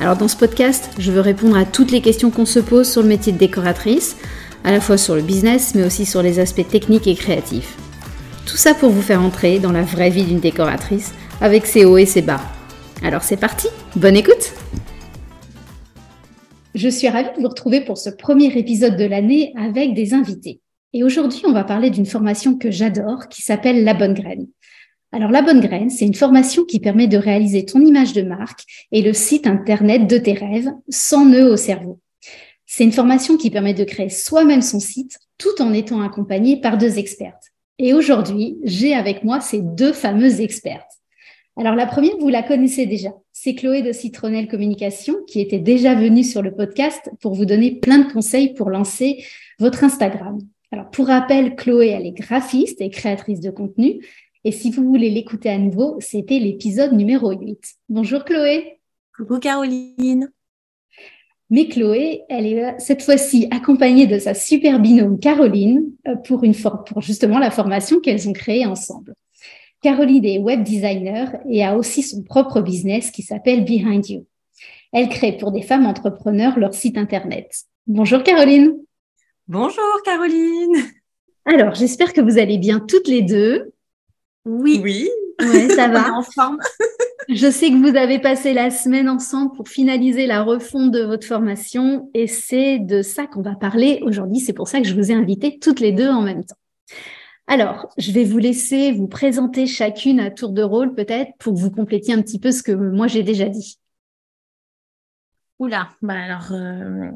Alors dans ce podcast, je veux répondre à toutes les questions qu'on se pose sur le métier de décoratrice, à la fois sur le business, mais aussi sur les aspects techniques et créatifs. Tout ça pour vous faire entrer dans la vraie vie d'une décoratrice, avec ses hauts et ses bas. Alors c'est parti, bonne écoute Je suis ravie de vous retrouver pour ce premier épisode de l'année avec des invités. Et aujourd'hui, on va parler d'une formation que j'adore qui s'appelle La Bonne Graine. Alors, la bonne graine, c'est une formation qui permet de réaliser ton image de marque et le site internet de tes rêves sans nœud au cerveau. C'est une formation qui permet de créer soi-même son site tout en étant accompagné par deux expertes. Et aujourd'hui, j'ai avec moi ces deux fameuses expertes. Alors, la première, vous la connaissez déjà. C'est Chloé de Citronelle Communication qui était déjà venue sur le podcast pour vous donner plein de conseils pour lancer votre Instagram. Alors, pour rappel, Chloé, elle est graphiste et créatrice de contenu. Et si vous voulez l'écouter à nouveau, c'était l'épisode numéro 8. Bonjour Chloé. Coucou Caroline. Mais Chloé, elle est cette fois-ci accompagnée de sa super binôme Caroline euh, pour, une pour justement la formation qu'elles ont créée ensemble. Caroline est web designer et a aussi son propre business qui s'appelle Behind You. Elle crée pour des femmes entrepreneurs leur site internet. Bonjour Caroline. Bonjour Caroline. Alors, j'espère que vous allez bien toutes les deux. Oui. Oui. ça va. en forme. Je sais que vous avez passé la semaine ensemble pour finaliser la refonte de votre formation et c'est de ça qu'on va parler aujourd'hui. C'est pour ça que je vous ai invité toutes les deux en même temps. Alors, je vais vous laisser vous présenter chacune à tour de rôle peut-être pour que vous complétiez un petit peu ce que moi j'ai déjà dit. Oula, bah alors, euh,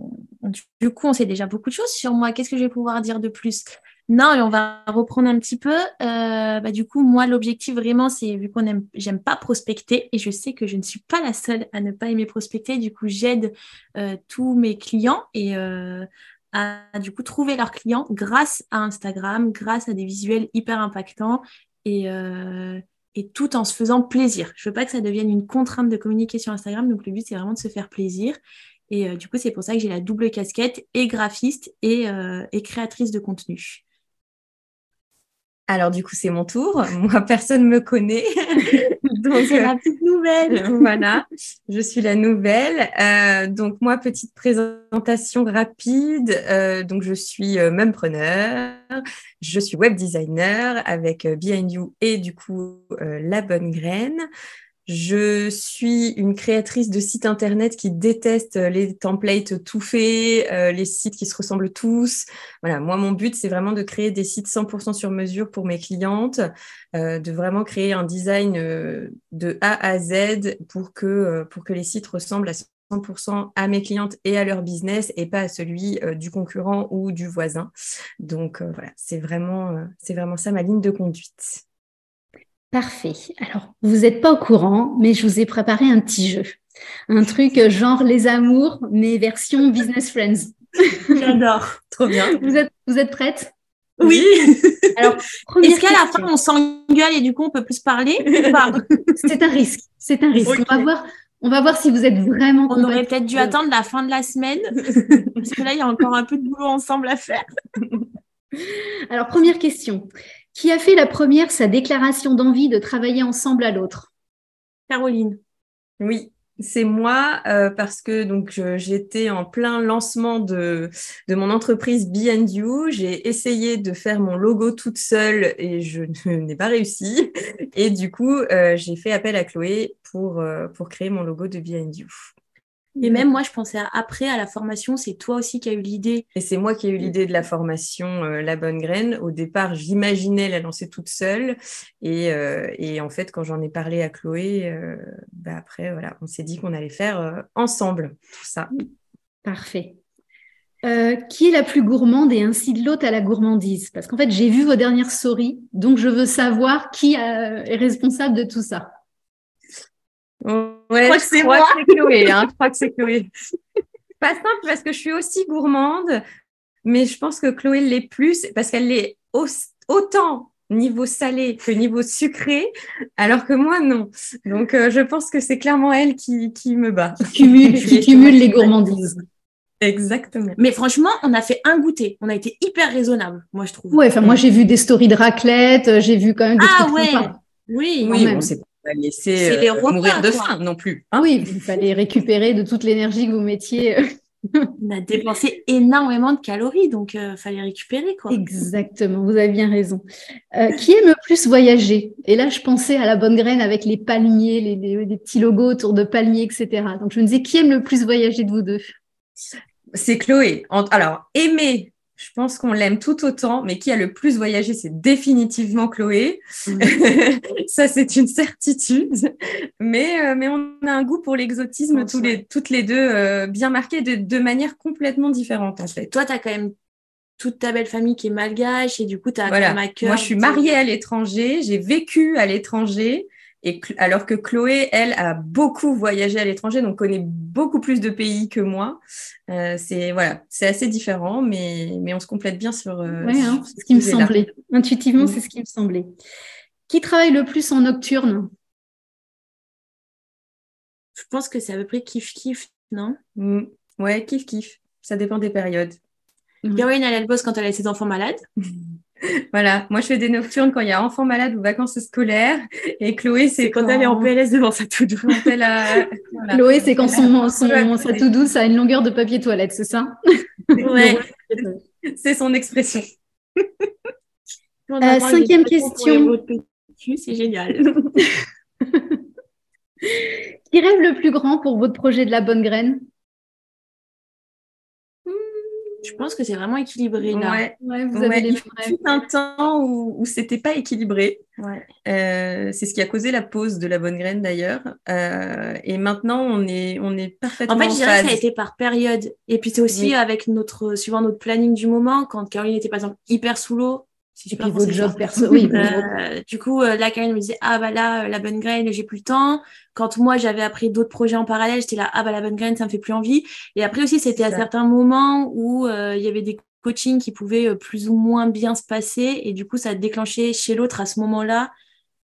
du coup, on sait déjà beaucoup de choses sur moi. Qu'est-ce que je vais pouvoir dire de plus? Non, on va reprendre un petit peu. Euh, bah, du coup, moi, l'objectif vraiment, c'est vu qu'on aime, j'aime pas prospecter et je sais que je ne suis pas la seule à ne pas aimer prospecter. Du coup, j'aide euh, tous mes clients et euh, à du coup trouver leurs clients grâce à Instagram, grâce à des visuels hyper impactants et, et tout en se faisant plaisir. Je veux pas que ça devienne une contrainte de communiquer sur Instagram. Donc, le but, c'est vraiment de se faire plaisir. Et du coup, c'est pour ça que j'ai la double casquette et graphiste et, et créatrice de contenu. Alors du coup, c'est mon tour. Moi, personne me connaît. donc c'est la petite nouvelle. voilà, je suis la nouvelle. Euh, donc moi, petite présentation rapide. Euh, donc je suis euh, même preneur. Je suis web designer avec Behind You et du coup la bonne graine. Je suis une créatrice de sites internet qui déteste les templates tout faits, euh, les sites qui se ressemblent tous. Voilà, moi mon but c'est vraiment de créer des sites 100% sur mesure pour mes clientes, euh, de vraiment créer un design euh, de A à Z pour que pour que les sites ressemblent à 100% à mes clientes et à leur business et pas à celui du concurrent ou du voisin. Donc voilà, c'est vraiment c'est vraiment ça ma ligne de conduite. Parfait. Alors, vous n'êtes pas au courant, mais je vous ai préparé un petit jeu. Un truc genre les amours, mais version business friends. J'adore. Trop bien. Vous êtes, vous êtes prête? Oui. Alors, est-ce qu'à la fin on s'engueule et du coup on peut plus parler C'est un risque. C'est un risque. On va voir. On va voir si vous êtes vraiment. On aurait peut-être dû attendre la fin de la semaine parce que là il y a encore un peu de boulot ensemble à faire. Alors première question. Qui a fait la première sa déclaration d'envie de travailler ensemble à l'autre? Caroline. Oui, c'est moi euh, parce que donc j'étais en plein lancement de, de mon entreprise Be You. J'ai essayé de faire mon logo toute seule et je n'ai pas réussi. Et du coup, euh, j'ai fait appel à Chloé pour, euh, pour créer mon logo de Be You. Et même moi, je pensais après à la formation, c'est toi aussi qui as eu l'idée. Et c'est moi qui ai eu l'idée de la formation euh, La Bonne Graine. Au départ, j'imaginais la lancer toute seule. Et, euh, et en fait, quand j'en ai parlé à Chloé, euh, bah après, voilà, on s'est dit qu'on allait faire ensemble tout ça. Parfait. qui est la plus gourmande et ainsi de l'autre à la gourmandise? Parce qu'en fait, j'ai vu vos dernières stories, donc je veux savoir qui est responsable de tout ça. Ouais, je crois que c'est moi. Chloé. Hein, je crois que c'est Chloé. Pas simple parce que je suis aussi gourmande, mais je pense que Chloé l'est plus parce qu'elle l'est autant niveau salé que niveau sucré, alors que moi, non. Donc, euh, je pense que c'est clairement elle qui, qui me bat. Qui cumule, qui cumule les gourmandises. Exactement. Mais franchement, on a fait un goûter. On a été hyper raisonnable, moi, je trouve. Ouais, enfin, moi, j'ai vu des stories de raclette, euh, j'ai vu quand même des Ah ouais. Oui, oui, on s'est pas laissé euh, mourir de faim non plus. Ah oui, il fallait récupérer de toute l'énergie que vous mettiez on a dépensé énormément de calories, donc il euh, fallait récupérer. Quoi. Exactement, vous avez bien raison. Euh, qui aime le plus voyager? Et là, je pensais à la bonne graine avec les palmiers, les, petits logos autour de palmiers, etc. Donc, je me disais, qui aime le plus voyager de vous deux? C'est Chloé. Alors, aimer je pense qu'on l'aime tout autant, mais qui a le plus voyagé, c'est définitivement Chloé. Mm. ça, c'est une certitude. Mais, euh, mais on a un goût pour l'exotisme tous les, toutes les deux, euh, bien marqués de, de, manière complètement différente, en fait. Toi, tu as quand même toute ta belle famille qui est malgache et du coup, tu as voilà. Moi, je suis mariée à l'étranger, j'ai vécu à l'étranger. Et alors que Chloé, elle, a beaucoup voyagé à l'étranger, donc connaît beaucoup plus de pays que moi. Euh, c'est voilà, c'est assez différent, mais, mais on se complète bien sur. Euh, hein, ce qui me semblait. Intuitivement, c'est ce qui me semblait. Qui travaille le plus en nocturne? Je pense que c'est à peu près kiff kiff, non? Mmh. Ouais, kiff kiff. Ça dépend des périodes. Caroline, elle, elle bosse quand elle a ses enfants malades. Voilà, moi je fais des nocturnes quand il y a enfants malades ou vacances scolaires. Et Chloé, c'est quand, elle est en PLS devant sa tout douce. Chloé, c'est quand son, son, sa tout douce a une longueur de papier toilette, c'est ça? Ouais, c'est son expression. Euh, cinquième question. C'est génial. Qui rêve le plus grand pour votre projet de la bonne graine? Je pense que c'est vraiment équilibré là. Ouais, vous avez les Il fut un temps où, où c'était pas équilibré. Euh, c'est ce qui a causé la pause de la bonne graine d'ailleurs. Euh, et maintenant, on est, on est parfaitement. En fait, je dirais que ça a été par période. Et puis c'est aussi avec notre, suivant notre planning du moment, quand Caroline était par exemple hyper sous l'eau, si tu votre job perso, oui. Euh, du coup, euh, là, Karine me disait, ah bah là, euh, la bonne graine, j'ai plus le temps. Quand moi, j'avais appris d'autres projets en parallèle, j'étais là, ah bah la bonne graine, ça me fait plus envie. Et après aussi, c'était à certains moments où il y avait des coachings qui pouvaient plus ou moins bien se passer. Et du coup, ça a déclenché chez l'autre à ce moment-là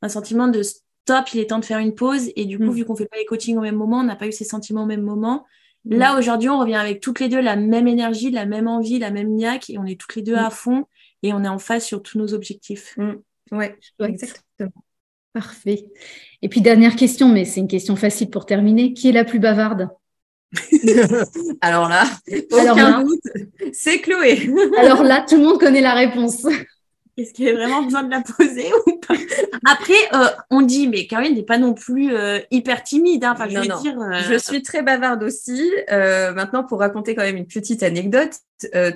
un sentiment de stop, il est temps de faire une pause. Et du coup, mm. vu qu'on fait pas les coachings au même moment, on n'a pas eu ces sentiments au même moment. Mm. Là, aujourd'hui, on revient avec toutes les deux la même énergie, la même envie, la même niaque, et on est toutes les deux mm. à fond et on est en phase sur tous nos objectifs. Mm. Ouais, exactement. Parfait. Et puis dernière question, mais c'est une question facile pour terminer. Qui est la plus bavarde? Alors là, aucun doute, c'est Chloé. Alors là, tout le monde connaît la réponse. Est-ce qu'il y a vraiment besoin de la poser ou pas? Après, euh, on dit, mais Caroline n'est pas non plus euh, hyper timide. Hein. Enfin, je, non, Dire, euh, je suis très bavarde aussi. maintenant, pour raconter quand même une petite anecdote,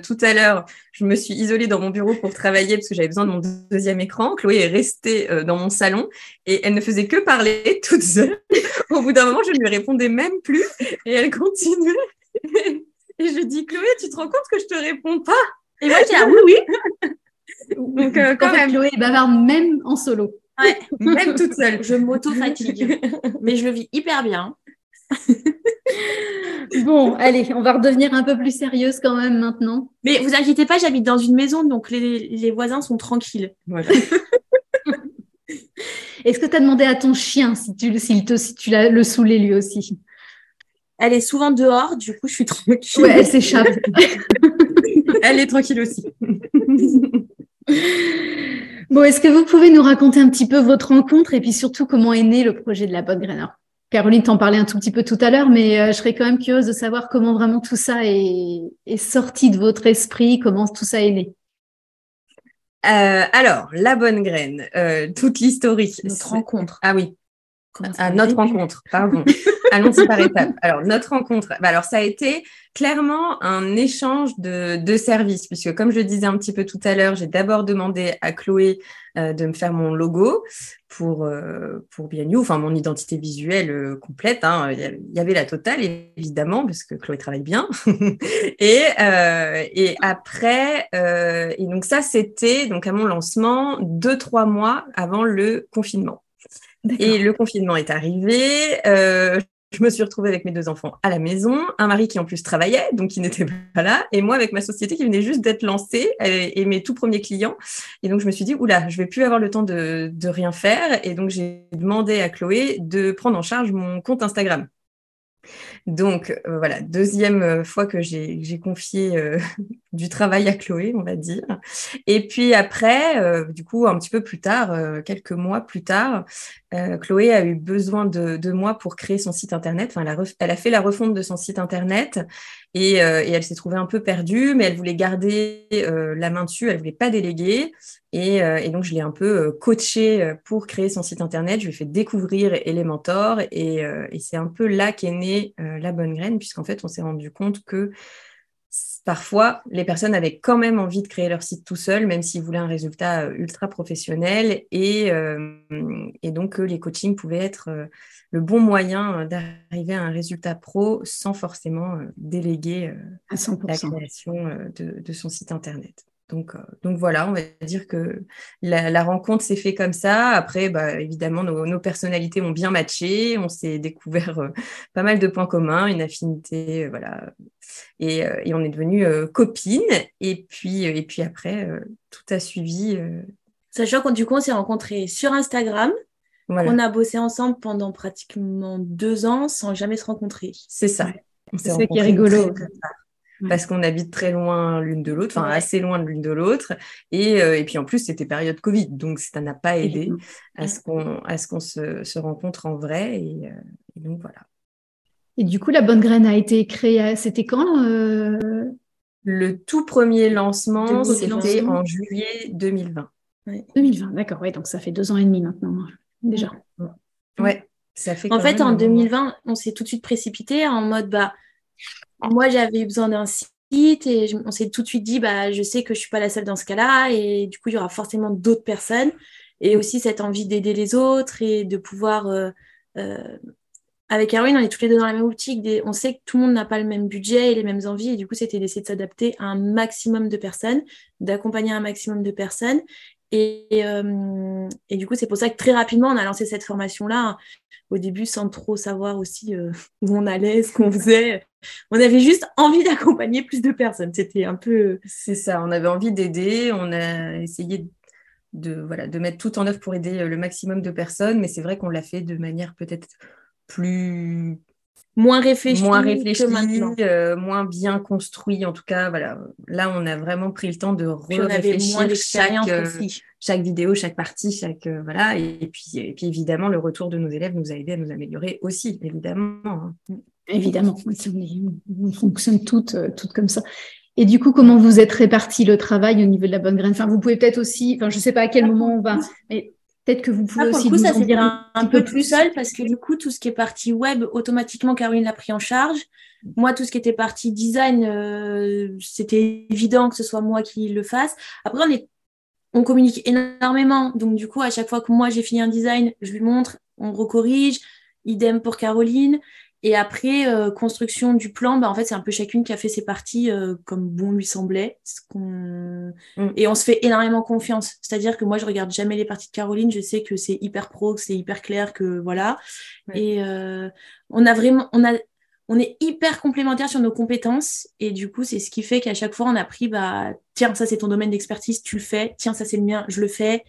tout à l'heure, je me suis isolée dans mon bureau pour travailler parce que j'avais besoin de mon deuxième écran. Chloé est restée dans mon salon et elle ne faisait que parler toute seule. Au bout d'un moment, je ne lui répondais même plus et elle continuait. Et je dis, Chloé, tu te rends compte que je te réponds pas? Et moi, j'ai ah oui, oui. Donc, euh, quand même. Chloé bavarde même en solo. Ouais, même toute seule. Je m'auto-fatigue. mais je le vis hyper bien. bon, allez, on va redevenir un peu plus sérieuse quand même maintenant. Mais vous inquiétez pas, j'habite dans une maison, donc les, les voisins sont tranquilles. Est-ce que tu as demandé à ton chien si tu, te, si tu l'as le saoulé lui aussi? Elle est souvent dehors, du coup, je suis tranquille. Ouais, elle s'échappe. elle est tranquille aussi. Bon, est-ce que vous pouvez nous raconter un petit peu votre rencontre et puis surtout comment est né le projet de la bonne graine Caroline t'en parlait un tout petit peu tout à l'heure, mais euh, je serais quand même curieuse de savoir comment vraiment tout ça est, sorti de votre esprit, comment tout ça est né. Euh, alors, la bonne graine, euh, toute l'historique. Notre rencontre. Ah oui, à notre rencontre, pardon. Allons-y par étapes. Alors, notre rencontre, bah, alors ça a été clairement un échange de, de services, puisque comme je le disais un petit peu tout à l'heure, j'ai d'abord demandé à Chloé euh, de me faire mon logo pour, euh, pour Bien enfin mon identité visuelle euh, complète. Hein. Il y avait la totale, évidemment, parce que Chloé travaille bien. et, et après, et donc ça, c'était donc à mon lancement deux, trois mois avant le confinement. Et le confinement est arrivé. Euh, je me suis retrouvée avec mes deux enfants à la maison, un mari qui en plus travaillait, donc qui n'était pas là, et moi avec ma société qui venait juste d'être lancée et, mes tout premiers clients. Et donc je me suis dit, oula, je vais plus avoir le temps de, de rien faire. Et donc j'ai demandé à Chloé de prendre en charge mon compte Instagram. Donc euh, voilà, deuxième euh, fois que j'ai confié euh, du travail à Chloé, on va dire. Et puis après, du coup, un petit peu plus tard, quelques mois plus tard, Chloé a eu besoin de, moi pour créer son site internet. Enfin, elle a, elle a fait la refonte de son site internet et, et elle s'est trouvée un peu perdue, mais elle voulait garder la main dessus, elle voulait pas déléguer. Euh, et, donc, je l'ai un peu euh, coaché euh, pour créer son site internet. Je lui ai fait découvrir Elementor. Et, et c'est un peu là qu'est née la bonne graine, puisqu'en fait, on s'est rendu compte que parfois, les personnes avaient quand même envie de créer leur site tout seul, même s'ils voulaient un résultat ultra professionnel. Et, et donc, les coachings pouvaient être le bon moyen d'arriver à un résultat pro sans forcément déléguer la création de, de son site internet. Donc, euh, donc voilà, on va dire que la, rencontre s'est faite comme ça. Après, bah, évidemment, nos, personnalités ont bien matché. On s'est découvert euh, pas mal de points communs, une affinité, euh, voilà. Et, on est devenus copines. Et puis, et puis après, tout a suivi. Sachant qu'on du coup, on s'est rencontrés sur Instagram. On a bossé ensemble pendant pratiquement deux ans sans jamais se rencontrer. C'est ça. C'est ça qui est rigolo parce qu'on habite très loin l'une de l'autre, enfin assez loin de l'une de l'autre. Et, euh, et, puis en plus, c'était période Covid, donc ça n'a pas aidé à ce qu'on qu'on se, se, rencontre en vrai. Et, euh, donc voilà. Et du coup, la bonne graine a été créée, c'était quand euh? Le tout premier lancement, c'était en juillet 2020. 2020, d'accord, ouais, donc ça fait deux ans et demi maintenant, déjà. Ouais, ça fait. En fait, en 2020, on s'est tout de suite précipité en mode, bah, moi, j'avais besoin d'un site et on s'est tout de suite dit, bah, je sais que je suis pas la seule dans ce cas-là et du coup, il y aura forcément d'autres personnes et aussi cette envie d'aider les autres et de pouvoir. Euh, euh, avec Caroline, on est tous les deux dans la même optique. On sait que tout le monde n'a pas le même budget et les mêmes envies. Et du coup, c'était d'essayer de s'adapter à un maximum de personnes, d'accompagner un maximum de personnes. Et, euh, et, du coup, c'est pour ça que très rapidement, on a lancé cette formation-là. Au début, sans trop savoir aussi où on allait, ce qu'on faisait on avait juste envie d'accompagner plus de personnes. C'était un peu. C'est ça, on avait envie d'aider, on a essayé de, voilà, de mettre tout en œuvre pour aider euh, le maximum de personnes, mais c'est vrai qu'on l'a fait de manière peut-être plus moins réfléchi, moins réfléchi, euh, moins bien construit. En tout cas, voilà. Là, on a vraiment pris le temps de réfléchir chaque, euh, chaque vidéo, chaque partie, chaque voilà. Et, puis, et puis évidemment, le retour de nos élèves nous a aidé à nous améliorer aussi, évidemment. Hein. Évidemment, on fonctionne toutes, euh, toutes comme ça. Et du coup, comment vous êtes réparti le travail au niveau de la bonne graine? Enfin, vous pouvez peut-être aussi, enfin, je ne sais pas à quel moment on va, mais peut-être que vous pouvez ah, aussi coup, ça dire un, peu plus seul parce que du coup, tout ce qui est partie web, automatiquement, Caroline l'a pris en charge. Moi, tout ce qui était partie design, euh, c'était évident que ce soit moi qui le fasse. Après, on est on communique énormément. Donc, du coup, à chaque fois que moi j'ai fini un design, je lui montre, on recorrige. Idem pour Caroline. Et après, euh, construction du plan, bah, en fait, c'est un peu chacune qui a fait ses parties euh, comme bon lui semblait. Mm. Et on se fait énormément confiance. C'est-à-dire que moi, je regarde jamais les parties de Caroline. Je sais que c'est hyper pro, que c'est hyper clair, que voilà. Et euh, on a vraiment, on a, on est hyper complémentaires sur nos compétences. Et du coup, c'est ce qui fait qu'à chaque fois, on a pris, bah, tiens, ça c'est ton domaine d'expertise, tu le fais. Tiens, ça c'est le mien, je le fais.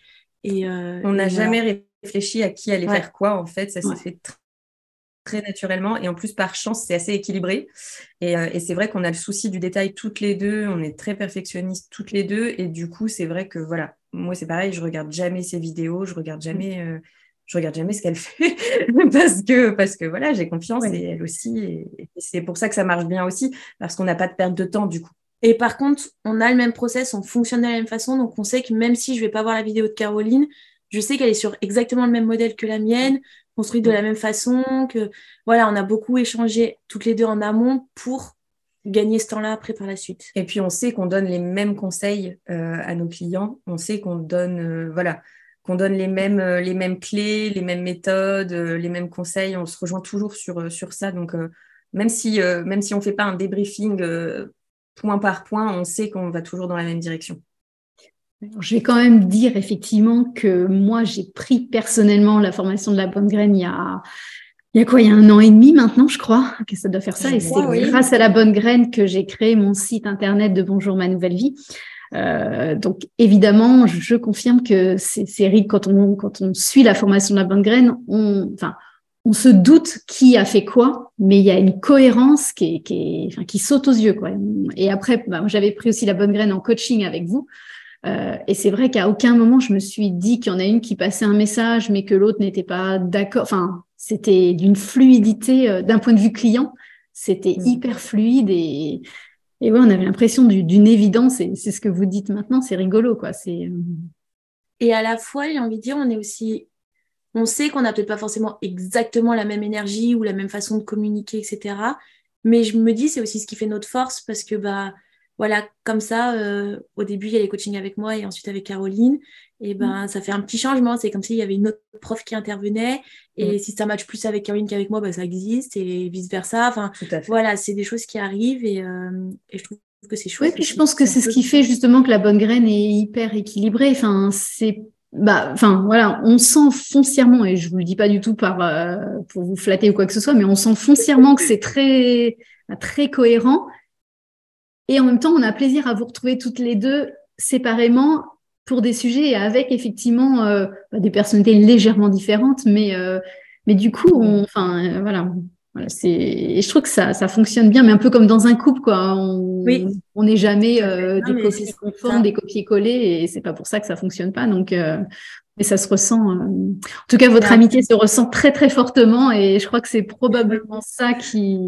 Et on n'a jamais réfléchi à qui allait faire quoi. En fait, ça s'est fait très naturellement. Et en plus, par chance, c'est assez équilibré. Euh, et, c'est vrai qu'on a le souci du détail toutes les deux. On est très perfectionnistes toutes les deux. Et du coup, c'est vrai que voilà, moi, c'est pareil, je regarde jamais ses vidéos, je regarde jamais. Euh, je regarde jamais ce qu'elle fait parce que parce que voilà j'ai confiance et elle aussi et, c'est pour ça que ça marche bien aussi parce qu'on n'a pas de perte de temps du coup et par contre on a le même process on fonctionne de la même façon donc on sait que même si je vais pas voir la vidéo de Caroline je sais qu'elle est sur exactement le même modèle que la mienne construite de la même façon, que voilà, on a beaucoup échangé toutes les deux en amont pour gagner ce temps-là après par la suite. Et puis on sait qu'on donne les mêmes conseils euh, à nos clients, on sait qu'on donne euh, voilà, qu'on donne les mêmes euh, les mêmes clés, les mêmes méthodes, les mêmes conseils, on se rejoint toujours sur sur ça donc même si même si on fait pas un débriefing point par point, on sait qu'on va toujours dans la même direction. Je vais quand même dire effectivement que moi, j'ai pris personnellement la formation de la bonne graine il y a, il y a quoi Il y a un an et demi maintenant, je crois que ça doit faire ça. et c'est grâce à la bonne graine que j'ai créé mon site internet de Bonjour ma nouvelle vie. Euh, donc évidemment, je, confirme que c'est quand on quand on suit la formation de la bonne graine, on enfin on se doute qui a fait quoi, mais il y a une cohérence qui, qui, enfin, qui saute aux yeux. Quoi. Et après, bah, j'avais pris aussi la bonne graine en coaching avec vous. Euh, et c'est vrai qu'à aucun moment je me suis dit qu'il y en a une qui passait un message, mais que l'autre n'était pas d'accord. Enfin, c'était d'une fluidité euh, d'un point de vue client. C'était mmh. hyper fluide et, et ouais, on avait l'impression d'une évidence. Et c'est ce que vous dites maintenant. C'est rigolo, quoi. C'est euh, et à la fois, j'ai envie de dire, on est aussi on sait qu'on n'a peut-être pas forcément exactement la même énergie ou la même façon de communiquer, etc. Mais je me dis, c'est aussi ce qui fait notre force parce que, bah, voilà, comme ça, euh, au début, il y a les coachings avec moi et ensuite avec Caroline. Et ben, mm. ça fait un petit changement. C'est comme s'il y avait une autre prof qui intervenait. Et mm. si ça matche plus avec Caroline qu'avec moi, bah, ça existe et vice versa. Enfin, voilà, c'est des choses qui arrivent et, euh, je trouve que c'est chouette. Oui, puis je pense que c'est ce qui fait justement que la bonne graine est hyper équilibrée. Enfin, c'est bah, enfin voilà, on sent foncièrement, et je vous le dis pas du tout par euh, pour vous flatter ou quoi que ce soit, mais on sent foncièrement que c'est très très cohérent. Et en même temps, on a plaisir à vous retrouver toutes les deux séparément pour des sujets et avec effectivement euh, bah, des personnalités légèrement différentes, mais euh, mais du coup, on, enfin voilà, c'est, et je trouve que ça, ça fonctionne bien, mais un peu comme dans un couple, quoi. On on n'est jamais euh, des copies conformes, des copier-coller, et c'est pas pour ça que ça fonctionne pas. Donc, euh, mais ça se ressent. Euh, en tout cas, votre amitié se ressent très très fortement, et je crois que c'est probablement ça qui.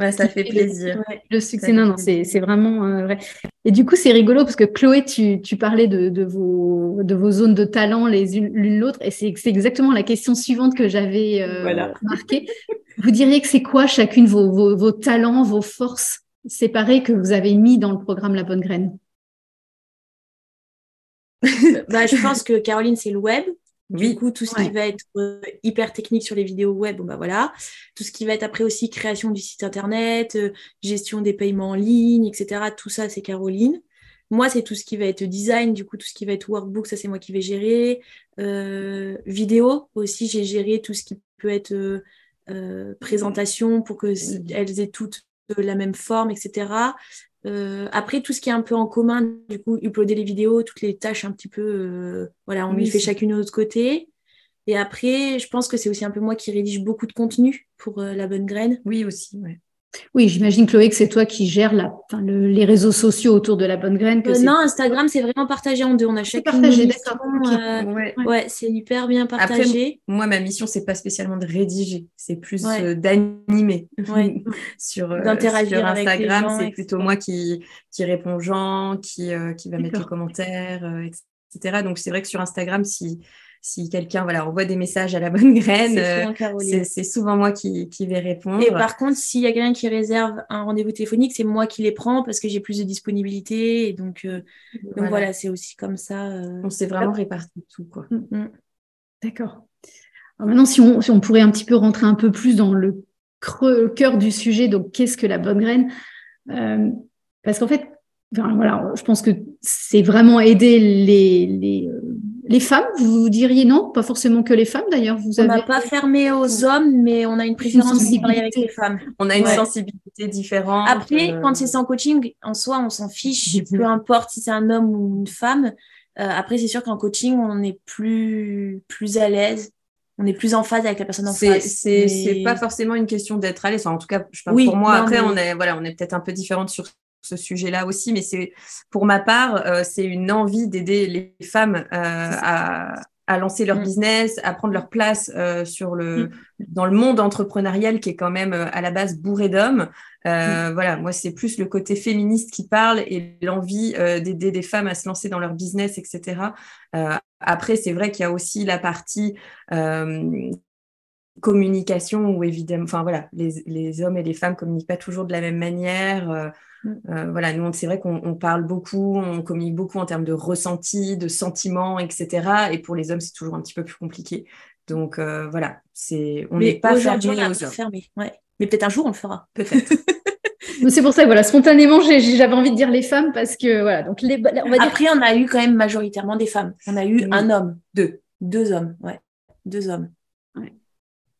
Ouais, ça fait plaisir. Le, succès, non, non, c'est, c'est vraiment vrai. Et du coup, c'est rigolo parce que Chloé, tu, tu parlais de, de, vos, de vos zones de talent les unes l'une l'autre, et c'est, c'est exactement la question suivante que j'avais euh, marquée. Vous diriez que c'est quoi chacune vos, vos, talents, vos forces séparées que vous avez mis dans le programme La Bonne Graine? Bah, Je pense que Caroline, c'est le web. Du coup, tout ce qui va être euh, hyper technique sur les vidéos web, bon, bah voilà. Tout ce qui va être après aussi création du site internet, euh, gestion des paiements en ligne, etc. Tout ça, c'est Caroline. Moi, c'est tout ce qui va être design, du coup, tout ce qui va être workbook, ça, c'est moi qui vais gérer. Euh, vidéo aussi, j'ai géré tout ce qui peut être euh, présentation pour qu'elles aient toutes la même forme, etc. Euh, après, tout ce qui est un peu en commun, du coup, uploader les vidéos, toutes les tâches un petit peu, euh, voilà, on lui fait chacune de notre côté. Et après, je pense que c'est aussi un peu moi qui rédige beaucoup de contenu pour la bonne graine. Oui, aussi, ouais. Oui, j'imagine Chloé que c'est toi qui gères la, les réseaux sociaux autour de la bonne graine. Euh, non, Instagram c'est vraiment partagé en deux. On a chacun partagé, d'accord. Euh, ouais, c'est hyper bien partagé. moi, ma mission c'est pas spécialement de rédiger, c'est plus euh, d'animer sur, D'interagir Instagram. C'est plutôt moi qui qui répond aux gens, qui qui va mettre les commentaires, etc. Donc c'est vrai que sur Instagram, si si quelqu'un voilà, envoie des messages à la bonne graine, c'est euh, souvent, moi qui, vais répondre. Et par contre, s'il y a quelqu'un qui réserve un rendez-vous téléphonique, c'est moi qui les prends parce que j'ai plus de disponibilité. Et donc, euh, voilà, c'est aussi comme ça. Euh, on s'est vraiment réparti tout. Mm, mm. D'accord. Maintenant, si on, si on pourrait un petit peu rentrer un peu plus dans le, creux, cœur du sujet, donc qu'est-ce que la bonne graine Parce qu'en fait, voilà, je pense que c'est vraiment aider les, les, les femmes, vous diriez non? Pas forcément que les femmes d'ailleurs. Vous on n'a pas fermé aux hommes, mais on a une préférence avec les femmes. On a une sensibilité différente. Après, euh, quand c'est sans coaching, en soi, on s'en fiche, peu importe si c'est un homme ou une femme. Euh, après, c'est sûr qu'en coaching, on est plus, plus à l'aise. On est plus en phase avec la personne en face. C'est mais... pas forcément une question d'être à l'aise. en tout cas, je parle pour moi. Après, on est voilà, on est peut-être un peu différente sur ce sujet-là aussi, mais c'est pour ma part, euh, c'est une envie d'aider les femmes euh, à, à, lancer leur mm. business, à prendre leur place euh, sur le, mm. dans le monde entrepreneurial qui est quand même à la base bourré d'hommes. Mm. Voilà, moi c'est plus le côté féministe qui parle et l'envie d'aider des femmes à se lancer dans leur business, etc. après, c'est vrai qu'il y a aussi la partie communication où évidemment, enfin voilà, les, les, hommes et les femmes communiquent pas toujours de la même manière. Euh, voilà, nous, c'est vrai qu'on parle beaucoup, on communique beaucoup en termes de ressenti, de sentiments, etc. Et pour les hommes, c'est toujours un petit peu plus compliqué. Donc euh, voilà, c'est on n'est pas fermé aux hommes. Fermé, ouais. Mais peut-être un jour, on le fera. Peut-être. C'est pour ça, voilà, spontanément, j'avais envie de dire les femmes parce que voilà. Donc les, on va dire... Après, on a eu quand même majoritairement des femmes. On a eu un homme, deux, deux hommes, ouais, deux hommes.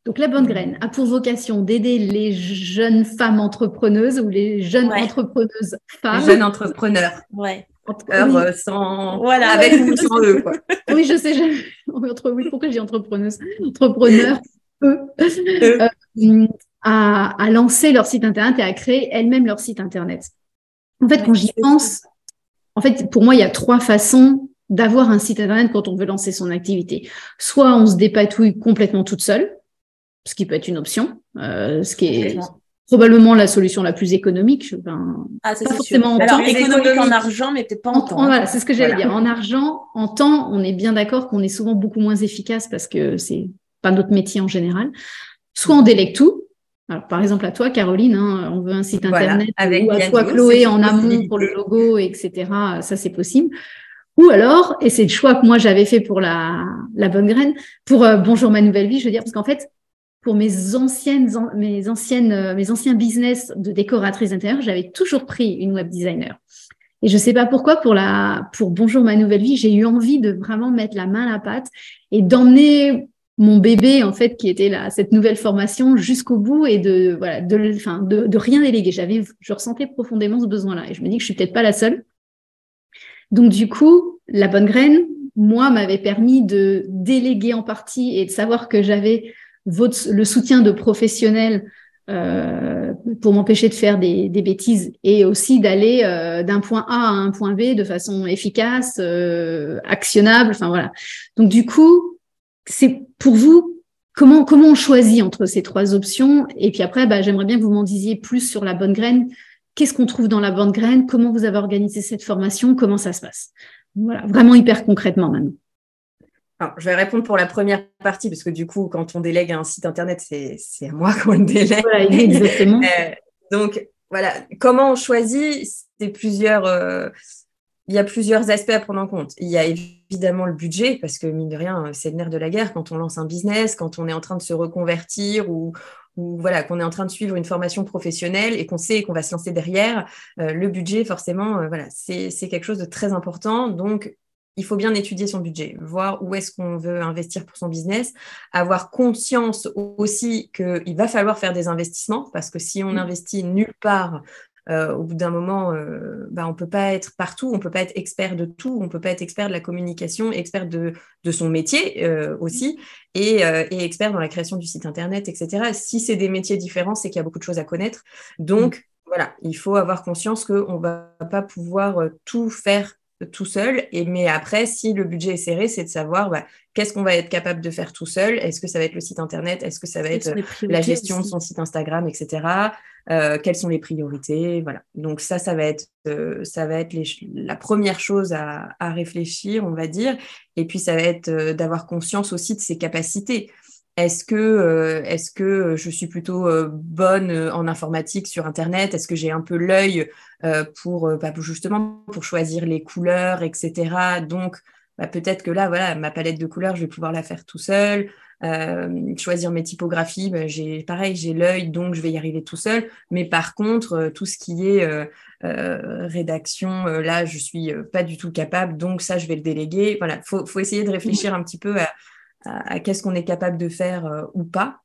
Donc la bonne graine a pour vocation d'aider les jeunes femmes entrepreneuses ou les jeunes entrepreneuses femmes. Les jeunes entrepreneurs. Ouais. Euh, sans voilà avec ou sans eux quoi. oui je sais entre oui pourquoi j'ai entrepreneuse entrepreneurs eux, euh, à, lancer leur site internet et à créer elles-mêmes leur site internet. En fait, quand j'y pense, en fait, pour moi, il y a trois façons d'avoir un site internet quand on veut lancer son activité. Soit on se dépatouille complètement toute seule, ce qui peut être une option, euh, ce qui est probablement la solution la plus économique. ah, pas forcément en temps. économique en argent, mais peut-être pas en, temps. Voilà, c'est ce que j'allais dire. En argent, en temps, on est bien d'accord qu'on est souvent beaucoup moins efficace parce que c'est pas notre métier en général. Soit on délègue tout, alors, par exemple, à toi, Caroline, hein, on veut un site internet, ou à toi, Chloé, en amont pour le logo, etc. Ça, c'est possible. Ou alors, et c'est le choix que moi j'avais fait pour la, la bonne graine, pour euh, Bonjour ma nouvelle vie, je veux dire, parce qu'en fait, pour mes anciennes, mes anciennes, euh, mes anciens business de décoratrice intérieure, j'avais toujours pris une web designer. Et je sais pas pourquoi, pour la, pour Bonjour ma nouvelle vie, j'ai eu envie de vraiment mettre la main à la pâte et d'emmener mon bébé en fait qui était là cette nouvelle formation jusqu'au bout et de voilà de enfin de, de rien déléguer j'avais je ressentais profondément ce besoin là et je me dis que je suis peut-être pas la seule donc du coup la bonne graine moi m'avait permis de déléguer en partie et de savoir que j'avais le soutien de professionnels euh, pour m'empêcher de faire des, des, bêtises et aussi d'aller euh, d'un point A à un point B de façon efficace, euh, actionnable. Enfin voilà. Donc du coup, c'est pour vous comment comment on choisit entre ces trois options? Et puis après bah, j'aimerais bien que vous m'en disiez plus sur la bonne graine. Qu'est-ce qu'on trouve dans la bonne graine? Comment vous avez organisé cette formation? Comment ça se passe? Voilà vraiment hyper concrètement maintenant je vais répondre pour la première partie, parce que du coup, quand on délègue un site internet, c'est à moi qu'on le délègue. Voilà, exactement. Euh, donc, voilà, comment on choisit C'est plusieurs. Euh, il y a plusieurs aspects à prendre en compte. Il y a évidemment le budget, parce que mine de rien, c'est le nerf de la guerre quand on lance un business, quand on est en train de se reconvertir ou, voilà, qu'on est en train de suivre une formation professionnelle et qu'on sait qu'on va se lancer derrière. Euh, le budget, forcément, euh, voilà, c'est quelque chose de très important. Donc, il faut bien étudier son budget, voir où est-ce qu'on veut investir pour son business, avoir conscience aussi qu'il va falloir faire des investissements, parce que si on mmh. investit nulle part euh, au bout d'un moment, euh, bah, on ne peut pas être partout, on ne peut pas être expert de tout, on ne peut pas être expert de la communication, expert de, de son métier euh, aussi, et, et, expert dans la création du site Internet, etc. Si c'est des métiers différents, c'est qu'il y a beaucoup de choses à connaître. Donc, mmh. voilà, il faut avoir conscience qu'on ne va pas pouvoir tout faire tout seul. Et, mais après, si le budget est serré, c'est de savoir bah, qu'est-ce qu'on va être capable de faire tout seul? Est-ce que ça va être le site Internet? Est-ce que ça va être la gestion de son site Instagram, etc. Euh, quelles sont les priorités? Voilà. Donc ça, ça va être, euh, ça va être la première chose à, réfléchir, on va dire. Et puis, ça va être euh, d'avoir conscience aussi de ses capacités. Est-ce que, euh, est-ce que je suis plutôt euh, bonne euh, en informatique sur Internet? Est-ce que j'ai un peu l'œil pour, bah, justement pour choisir les couleurs, etc. Donc, bah, peut-être que là, voilà, ma palette de couleurs, je vais pouvoir la faire tout seul. choisir mes typographies, bah, j'ai pareil, j'ai l'œil, donc je vais y arriver tout seul. Mais par contre, tout ce qui est rédaction, là, je suis pas du tout capable, donc ça, je vais le déléguer. Voilà, faut, faut essayer de réfléchir un petit peu à à, qu'est-ce qu'on est capable de faire euh, ou pas.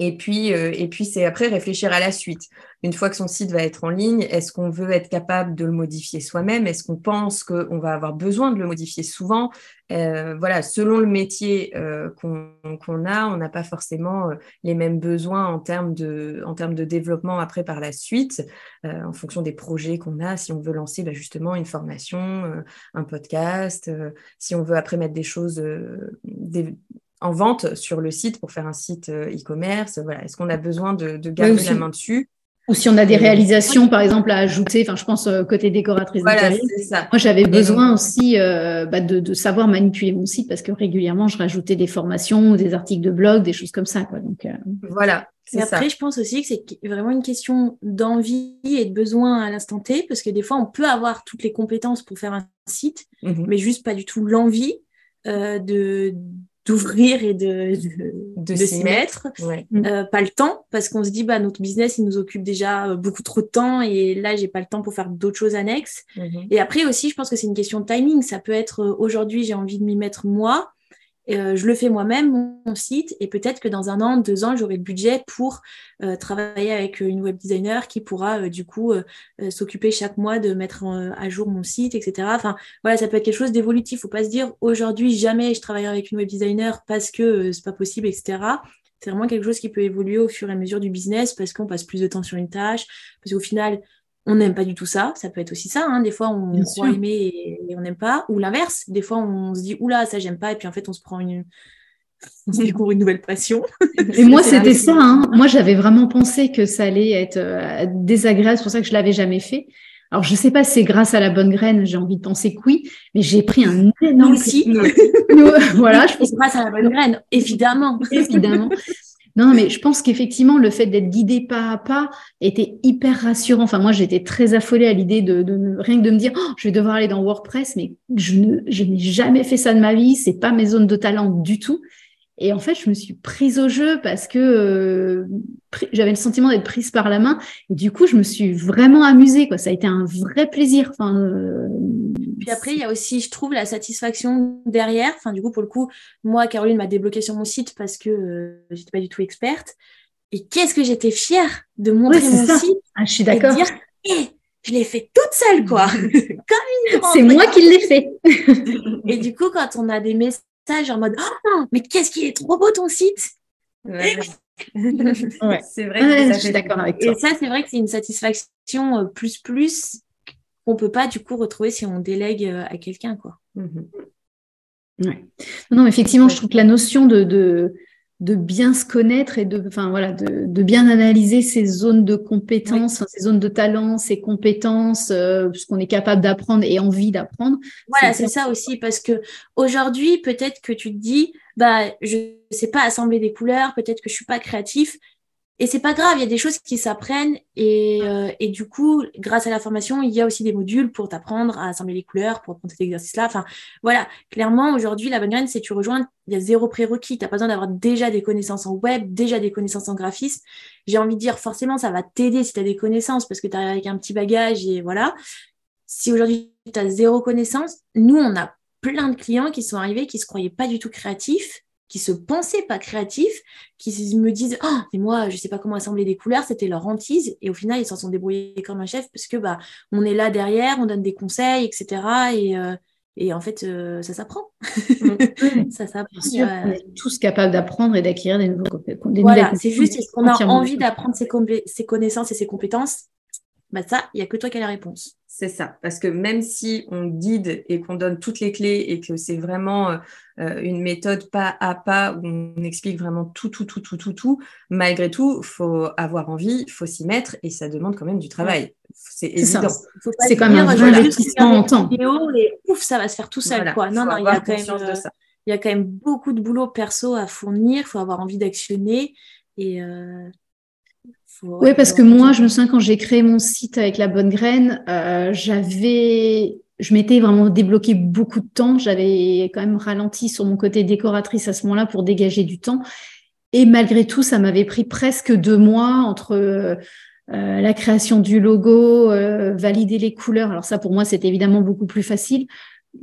Et puis, euh, et puis c'est après réfléchir à la suite. Une fois que son site va être en ligne, est-ce qu'on veut être capable de le modifier soi-même? Est-ce qu'on pense qu'on va avoir besoin de le modifier souvent? Euh, Voilà, selon le métier euh, qu'on a, on n'a pas forcément les mêmes besoins en termes de, en termes de développement après par la suite, en fonction des projets qu'on a. Si on veut lancer bah, justement une formation, un podcast, si on veut après mettre des choses, des, en vente sur le site pour faire un site euh, e-commerce voilà. Est-ce qu'on a besoin de, garder la main dessus? Ou si on a des réalisations, par exemple, à ajouter, enfin, je pense euh, côté décoratrice voilà, ça. Moi, j'avais besoin aussi euh, bah, de, savoir manipuler mon site parce que régulièrement, je rajoutais des formations ou des articles de blog, des choses comme ça. Quoi. Donc, voilà. Et après, je pense aussi que c'est vraiment une question d'envie et de besoin à l'instant T, parce que des fois, on peut avoir toutes les compétences pour faire un site, mhm. mais juste pas du tout l'envie de d'ouvrir et de, de, s'y mettre. Mm. Euh, pas le temps, parce qu'on se dit, bah, notre business, il nous occupe déjà beaucoup trop de temps et là, j'ai pas le temps pour faire d'autres choses annexes. Mhm. Et après aussi, je pense que c'est une question de timing. Ça peut être aujourd'hui, j'ai envie de m'y mettre moi. Euh, je le fais moi-même, mon, site, et peut-être que dans un an, deux ans, j'aurai le budget pour euh, travailler avec une web designer qui pourra euh, du coup s'occuper chaque mois de mettre à jour mon site, etc. Enfin, voilà, ça peut être quelque chose d'évolutif. Faut pas se dire aujourd'hui jamais je travaillerai avec une web designer parce que c'est pas possible, etc. C'est vraiment quelque chose qui peut évoluer au fur et à mesure du business parce qu'on passe plus de temps sur une tâche, parce qu'au final, on n'aime pas du tout ça. Ça peut être aussi ça. Hein. Des fois, on croit aimer et, on n'aime pas. Ou l'inverse. Des fois, on se dit, oula, ça, j'aime pas. Et puis, en fait, on se prend une. On se découvre une nouvelle passion. Et moi, c'était ça. Hein. Moi, j'avais vraiment pensé que ça allait être euh, désagréable. C'est pour ça que je l'avais jamais fait. Alors, je sais pas si c'est grâce à la bonne graine, j'ai envie de penser que oui, mais j'ai pris un énorme. aussi. voilà, je pense. grâce à la bonne graine, évidemment. évidemment. Non, mais je pense qu'effectivement, le fait d'être guidé pas à pas était hyper rassurant. Enfin, moi, j'étais très affolée à l'idée de, de, rien que de me dire, oh, je vais devoir aller dans WordPress, mais je je n'ai jamais fait ça de ma vie. C'est pas mes zones de talent du tout. Et en fait, je me suis prise au jeu parce que euh, j'avais le sentiment d'être prise par la main. Et du coup, je me suis vraiment amusée. Quoi. Ça a été un vrai plaisir. Enfin, euh, Puis après, il y a aussi, je trouve, la satisfaction derrière. Enfin, du coup, pour le coup, moi, Caroline m'a débloqué sur mon site parce que euh, j'étais pas du tout experte. Et qu'est-ce que j'étais fière de montrer mon site. Ah, je suis d'accord. dire, eh, je l'ai fait toute seule, quoi. C'est moi qui l'ai fait. et du coup, quand on a des messages en mode oh, mais qu'est-ce qui est trop beau ton site? C'est vrai. je suis d'accord avec toi. Et ça, c'est vrai que c'est une satisfaction euh, plus plus qu'on peut pas du coup retrouver si on délègue euh, à quelqu'un, quoi. Mm-hmm. Non, effectivement, je trouve que la notion de, de de bien se connaître et de, enfin voilà, de, de bien analyser ses zones de compétences, ses zones de talent, ses compétences, euh, ce qu'on est capable d'apprendre et envie d'apprendre. Voilà, c'est ça aussi, parce que aujourd'hui, peut-être que tu te dis, bah, je sais pas assembler des couleurs, peut-être que je suis pas créatif, et c'est pas grave, il y a des choses qui s'apprennent et, euh, et, du coup, grâce à la formation, il y a aussi des modules pour t'apprendre à assembler les couleurs, pour apprendre cet exercice-là. Enfin, voilà, clairement, aujourd'hui, la bonne graine, c'est tu rejoins, il y a zéro prérequis. Tu n'as pas besoin d'avoir déjà des connaissances en web, déjà des connaissances en graphisme. J'ai envie de dire, forcément, ça va t'aider si tu as des connaissances parce que tu avec un petit bagage et voilà. Si aujourd'hui, tu as zéro connaissance, nous, on a plein de clients qui sont arrivés qui se croyaient pas du tout créatifs qui se pensaient pas créatifs, qui me disent oh mais moi je sais pas comment assembler des couleurs, c'était leur hantise et au final ils s'en sont débrouillés comme un chef parce que bah on est là derrière, on donne des conseils etc et euh, et en fait euh, ça s'apprend, mm. ça s'apprend. On est tous capables d'apprendre et d'acquérir des nouveaux compétences. Voilà, c'est juste est-ce qu'on a envie d'apprendre ses, ses connaissances et ses compétences bah ça, il n'y a que toi qui as la réponse. C'est ça, parce que même si on guide et qu'on donne toutes les clés et que c'est vraiment euh, une méthode pas à pas où on explique vraiment tout, tout, tout, tout, tout, tout, malgré tout, il faut avoir envie, il faut s'y mettre et ça demande quand même du travail. C'est évident. C'est quand même un vrai investissement en temps. Et ouf, ça va se faire tout seul. quoi. Non, non, il y a quand même, euh, il y a quand même beaucoup de boulot perso à fournir, il faut avoir envie d'actionner et euh, oui, parce que moi, je me souviens quand j'ai créé mon site avec la bonne graine, euh, j'avais, je m'étais vraiment débloqué beaucoup de temps. J'avais quand même ralenti sur mon côté décoratrice à ce moment-là pour dégager du temps. Et malgré tout, ça m'avait pris presque deux mois entre euh, la création du logo, euh, valider les couleurs. Alors ça, pour moi, c'était évidemment beaucoup plus facile.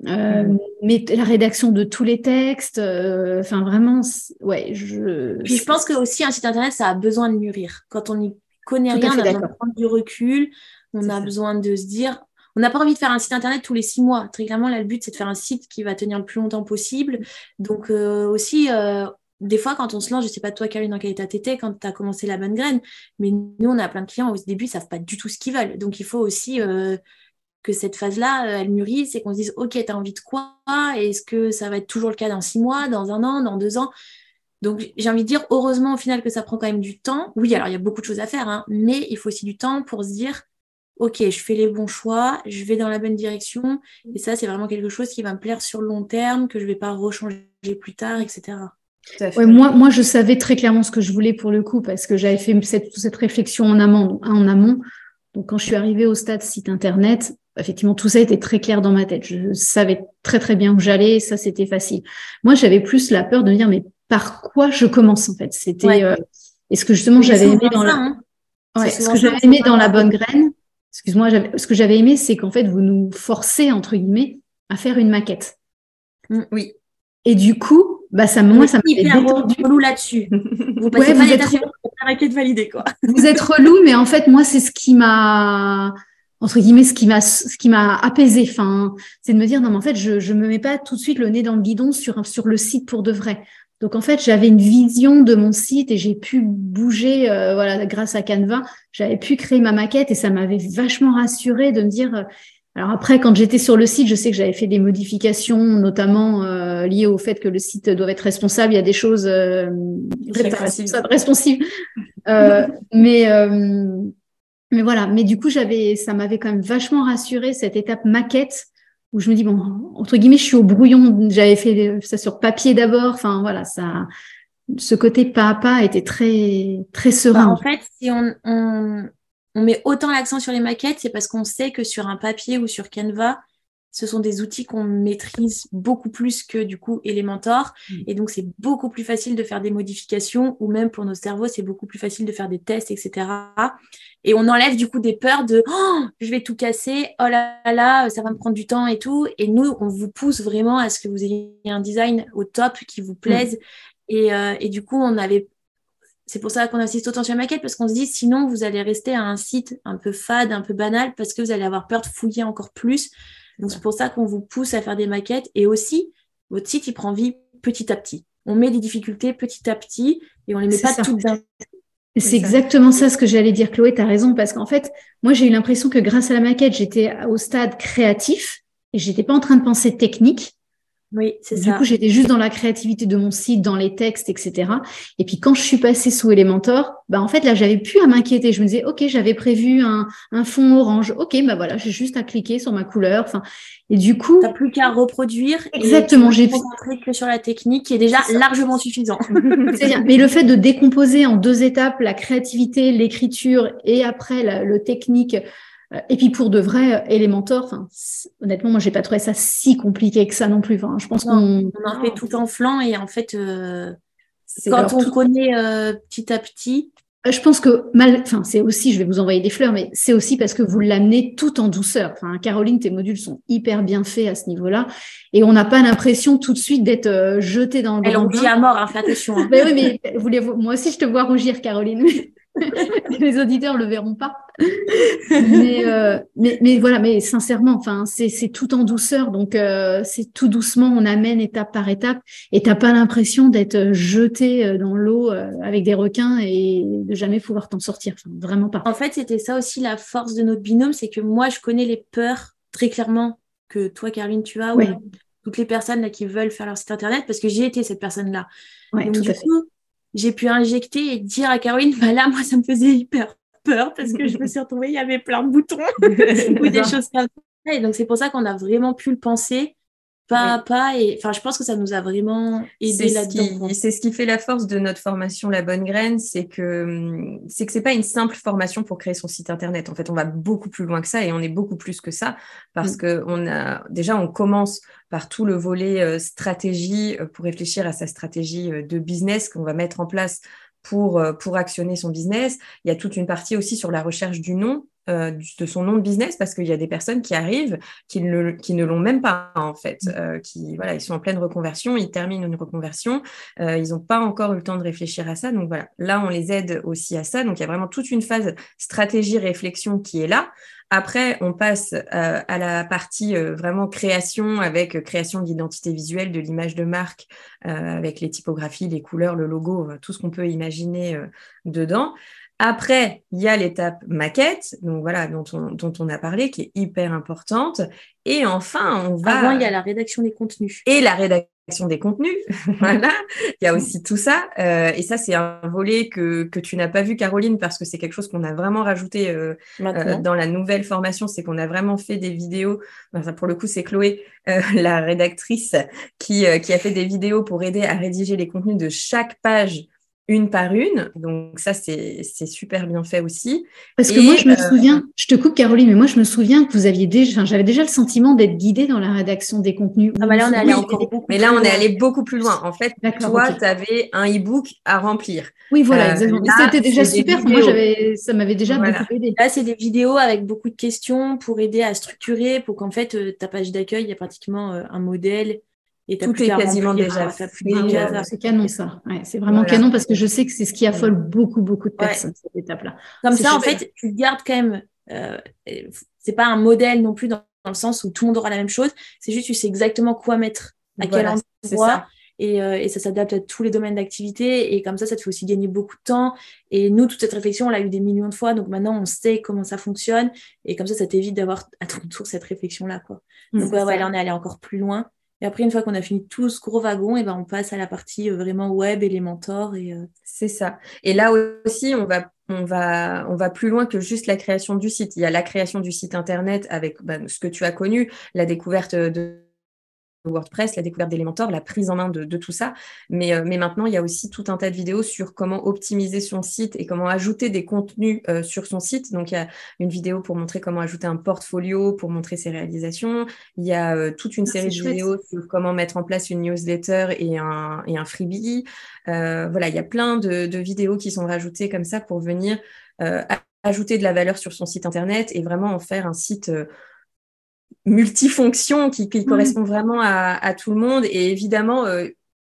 Euh, mais la rédaction de tous les textes, euh, enfin vraiment, ouais. Je... Puis je pense que aussi un site internet, ça a besoin de mûrir. Quand on n'y connaît rien, on a besoin de prendre du recul, on a besoin de se dire, on n'a pas envie de faire un site internet tous les six mois. Très clairement, là, le but, c'est de faire un site qui va tenir le plus longtemps possible. Donc euh, aussi, des fois, quand on se lance, je sais pas toi, Karine, dans quel état t'étais quand tu as commencé la bonne graine, mais nous, on a plein de clients au début, ils savent pas du tout ce qu'ils veulent. Donc, il faut aussi que cette phase-là, euh, elle mûrisse et qu'on se dise, OK, tu as envie de quoi? Est-ce que ça va être toujours le cas dans six mois, dans un an, dans deux ans? Donc, j'ai envie de dire, heureusement, au final, que ça prend quand même du temps. Oui, alors, il y a beaucoup de choses à faire, hein, mais il faut aussi du temps pour se dire, OK, je fais les bons choix, je vais dans la bonne direction. Et ça, c'est vraiment quelque chose qui va me plaire sur le long terme, que je ne vais pas rechanger plus tard, etc. Ouais, moi, moi, je savais très clairement ce que je voulais pour le coup, parce que j'avais fait cette, cette réflexion en amont. En amont. Donc, quand je suis arrivée au stade site internet, effectivement, tout ça était très clair dans ma tête. Je savais très très bien où j'allais, ça c'était facile. Moi, j'avais plus la peur de me dire, mais par quoi je commence en fait? C'était euh, est-ce que justement j'avais aimé dans la, hein. ce que j'avais aimé dans la bonne graine. Excuse-moi, ce que j'avais aimé, c'est qu'en fait vous nous forcez entre guillemets à faire une maquette. Mm, oui. Et du coup, bah ça, moi, ça m'a détendu. relou là-dessus. Vous passez pas êtes maquette validée, quoi. Vous êtes relou, mais en fait, moi, c'est ce qui m'a entre guillemets ce qui m'a ce qui m'a apaisé enfin c'est de me dire non mais en fait je je me mets pas tout de suite le nez dans le guidon sur sur le site pour de vrai. Donc en fait j'avais une vision de mon site et j'ai pu bouger euh, voilà grâce à Canva. J'avais pu créer ma maquette et ça m'avait vachement rassuré de me dire euh, alors après, quand j'étais sur le site, je sais que j'avais fait des modifications, notamment euh, liées au fait que le site doit être responsable. Il y a des choses euh, responsables, euh, mais euh, mais voilà. Mais du coup, j'avais, ça m'avait quand même vachement rassuré cette étape maquette où je me dis bon, entre guillemets, je suis au brouillon. J'avais fait ça sur papier d'abord. Enfin voilà, ça, ce côté pas à pas était très très serein. Bah, en fait, si on, on on met autant l'accent sur les maquettes, c'est parce qu'on sait que sur un papier ou sur Canva, ce sont des outils qu'on maîtrise beaucoup plus que du coup Elementor. Mm. Et donc, c'est beaucoup plus facile de faire des modifications ou même pour nos cerveaux, c'est beaucoup plus facile de faire des tests, etc. Et on enlève du coup des peurs de oh, je vais tout casser, oh là là, ça va me prendre du temps et tout. Et nous, on vous pousse vraiment à ce que vous ayez un design au top qui vous plaise. Et, euh, et, du coup, on avait c'est pour ça qu'on insiste autant sur la maquette, parce qu'on se dit sinon vous allez rester à un site un peu fade, un peu banal, parce que vous allez avoir peur de fouiller encore plus. Donc c'est pour ça qu'on vous pousse à faire des maquettes. Et aussi, votre site, il prend vie petit à petit. On met des difficultés petit à petit et on les met pas toutes d'un c'est exactement ça ce que j'allais dire, Chloé, tu as raison, parce qu'en fait, moi j'ai eu l'impression que grâce à la maquette, j'étais au stade créatif et j'étais pas en train de penser technique. Oui, c'est ça. Du coup, j'étais juste dans la créativité de mon site, dans les textes, etc. Et puis quand je suis passée sous Elementor, bah en fait là, j'avais plus à m'inquiéter. Je me disais, ok, j'avais prévu un, un fond orange. Ok, bah voilà, j'ai juste à cliquer sur ma couleur. Enfin, et du coup, t'as plus qu'à reproduire. Exactement, j'ai concentré que sur la technique, qui est déjà largement suffisant. bien. Mais le fait de décomposer en deux étapes la créativité, l'écriture et après le technique et puis pour de vrai, Elementor, honnêtement, moi, j'ai pas trouvé ça si compliqué que ça non plus. Enfin, je pense qu'on on en fait tout en flanc et en fait, euh, quand on connaît euh, petit à petit. Je pense que mal, enfin, c'est aussi, je vais vous envoyer des fleurs, mais c'est aussi parce que vous l'amenez tout en douceur. Enfin, Caroline, tes modules sont hyper bien faits à ce niveau-là, et on n'a pas l'impression tout de suite d'être jeté dans le. Elle rougit à mort, hein, fais attention. Hein. mais oui, mais voulez moi aussi, je te vois rougir, Caroline. les auditeurs le verront pas. Euh, mais, mais, voilà, mais sincèrement, enfin, c'est tout en douceur, donc euh, c'est tout doucement, on amène étape par étape, et t'as pas l'impression d'être jeté euh, dans l'eau avec des requins et de jamais pouvoir t'en sortir, enfin, vraiment pas. En fait, c'était ça aussi la force de notre binôme, c'est que moi, je connais les peurs très clairement que toi, Caroline, tu as, ou toutes les personnes là qui veulent faire leur site internet, parce que j'ai été cette personne-là. Ouais, tout à fait j'ai pu injecter et dire à Caroline, bah là, moi, ça me faisait hyper peur parce que je me suis retrouvée, il y avait plein de boutons ou des choses comme ça. Et donc, c'est pour ça qu'on a vraiment pu le penser pas à pas. Et enfin, je pense que ça nous a vraiment aidé là-dedans. C'est ce qui fait la force de notre formation La Bonne Graine, c'est que c'est que c'est pas une simple formation pour créer son site internet. En fait, on va beaucoup plus loin que ça et on est beaucoup plus que ça parce mm. que on a déjà on commence par tout le volet euh, stratégie euh, pour réfléchir à sa stratégie euh, de business qu'on va mettre en place pour, pour actionner son business. Il y a toute une partie aussi sur la recherche du nom. Euh, de son nom de business parce qu'il y a des personnes qui arrivent qui ne, qui ne l'ont même pas en fait, mm. euh, qui voilà, ils sont en pleine reconversion, ils terminent une reconversion, euh, ils n'ont pas encore eu le temps de réfléchir à ça. Donc voilà, là on les aide aussi à ça. Donc il y a vraiment toute une phase stratégie réflexion qui est là. Après, on passe à la partie vraiment création avec création de l'identité visuelle, de l'image de marque, avec les typographies, les couleurs, le logo, tout ce qu'on peut imaginer dedans. Après, il y a l'étape maquette, donc voilà, dont on, dont on a parlé, qui est hyper importante. Et enfin, on va. Avant, il y a la rédaction des contenus. Et la rédaction des contenus, voilà. Il y a aussi tout ça. Euh, et ça, c'est un volet que, que tu n'as pas vu, Caroline, parce que c'est quelque chose qu'on a vraiment rajouté euh, euh, dans la nouvelle formation. C'est qu'on a vraiment fait des vidéos. Enfin, pour le coup, c'est Chloé, la rédactrice, qui, qui a fait des vidéos pour aider à rédiger les contenus de chaque page une par une. Donc ça, c'est super bien fait aussi. Parce que moi, je me euh, souviens, je te coupe Caroline, mais moi, je me souviens que vous aviez déjà, j'avais déjà le sentiment d'être guidée dans la rédaction des contenus. Ah bah là, on est allé encore beaucoup. Mais là, on est allé beaucoup plus loin. En fait, toi, tu avais un e-book à remplir. Oui, voilà, euh, C'était déjà super. Moi, ça m'avait déjà beaucoup aidé. Là, c'est des vidéos avec beaucoup de questions pour aider à structurer, pour qu'en fait, euh, ta page d'accueil, il y a pratiquement un modèle et Tout est quasiment déjà C'est canon ça. c'est vraiment canon parce que je sais que c'est ce qui affole beaucoup, beaucoup de personnes, cette étape-là. Comme ça, en fait, tu gardes quand même. Euh, c'est pas un modèle non plus dans, le sens où tout le monde aura la même chose. C'est juste, tu sais exactement quoi mettre à quel endroit. Et, euh, et, ça s'adapte à tous les domaines d'activité. Et comme ça, ça te fait aussi gagner beaucoup de temps. Et nous, toute cette réflexion, on l'a eu des millions de fois. Donc maintenant, on sait comment ça fonctionne. Et comme ça, ça t'évite d'avoir à ton tour cette réflexion-là. Quoi. Donc, ouais, ouais, là, on est allé encore plus loin. Et après, une fois qu'on a fini tout ce gros wagon, et ben, on passe à la partie euh, vraiment web et les mentors. Et, euh, C'est ça. Et là aussi, on va, on, va, on va plus loin que juste la création du site. Il y a la création du site Internet avec ben, ce que tu as connu, la découverte de WordPress, la découverte d'Elementor, la prise en main de, tout ça. Mais, euh, mais, maintenant, il y a aussi tout un tas de vidéos sur comment optimiser son site et comment ajouter des contenus euh, sur son site. Donc, il y a une vidéo pour montrer comment ajouter un portfolio, pour montrer ses réalisations. Il y a euh, toute une ah, série de vidéos sur comment mettre en place une newsletter et un, et un freebie. voilà, il y a plein de, de, vidéos qui sont rajoutées comme ça pour venir ajouter de la valeur sur son site Internet et vraiment en faire un site multifonction qui, qui correspond vraiment à, tout le monde. Et évidemment, euh,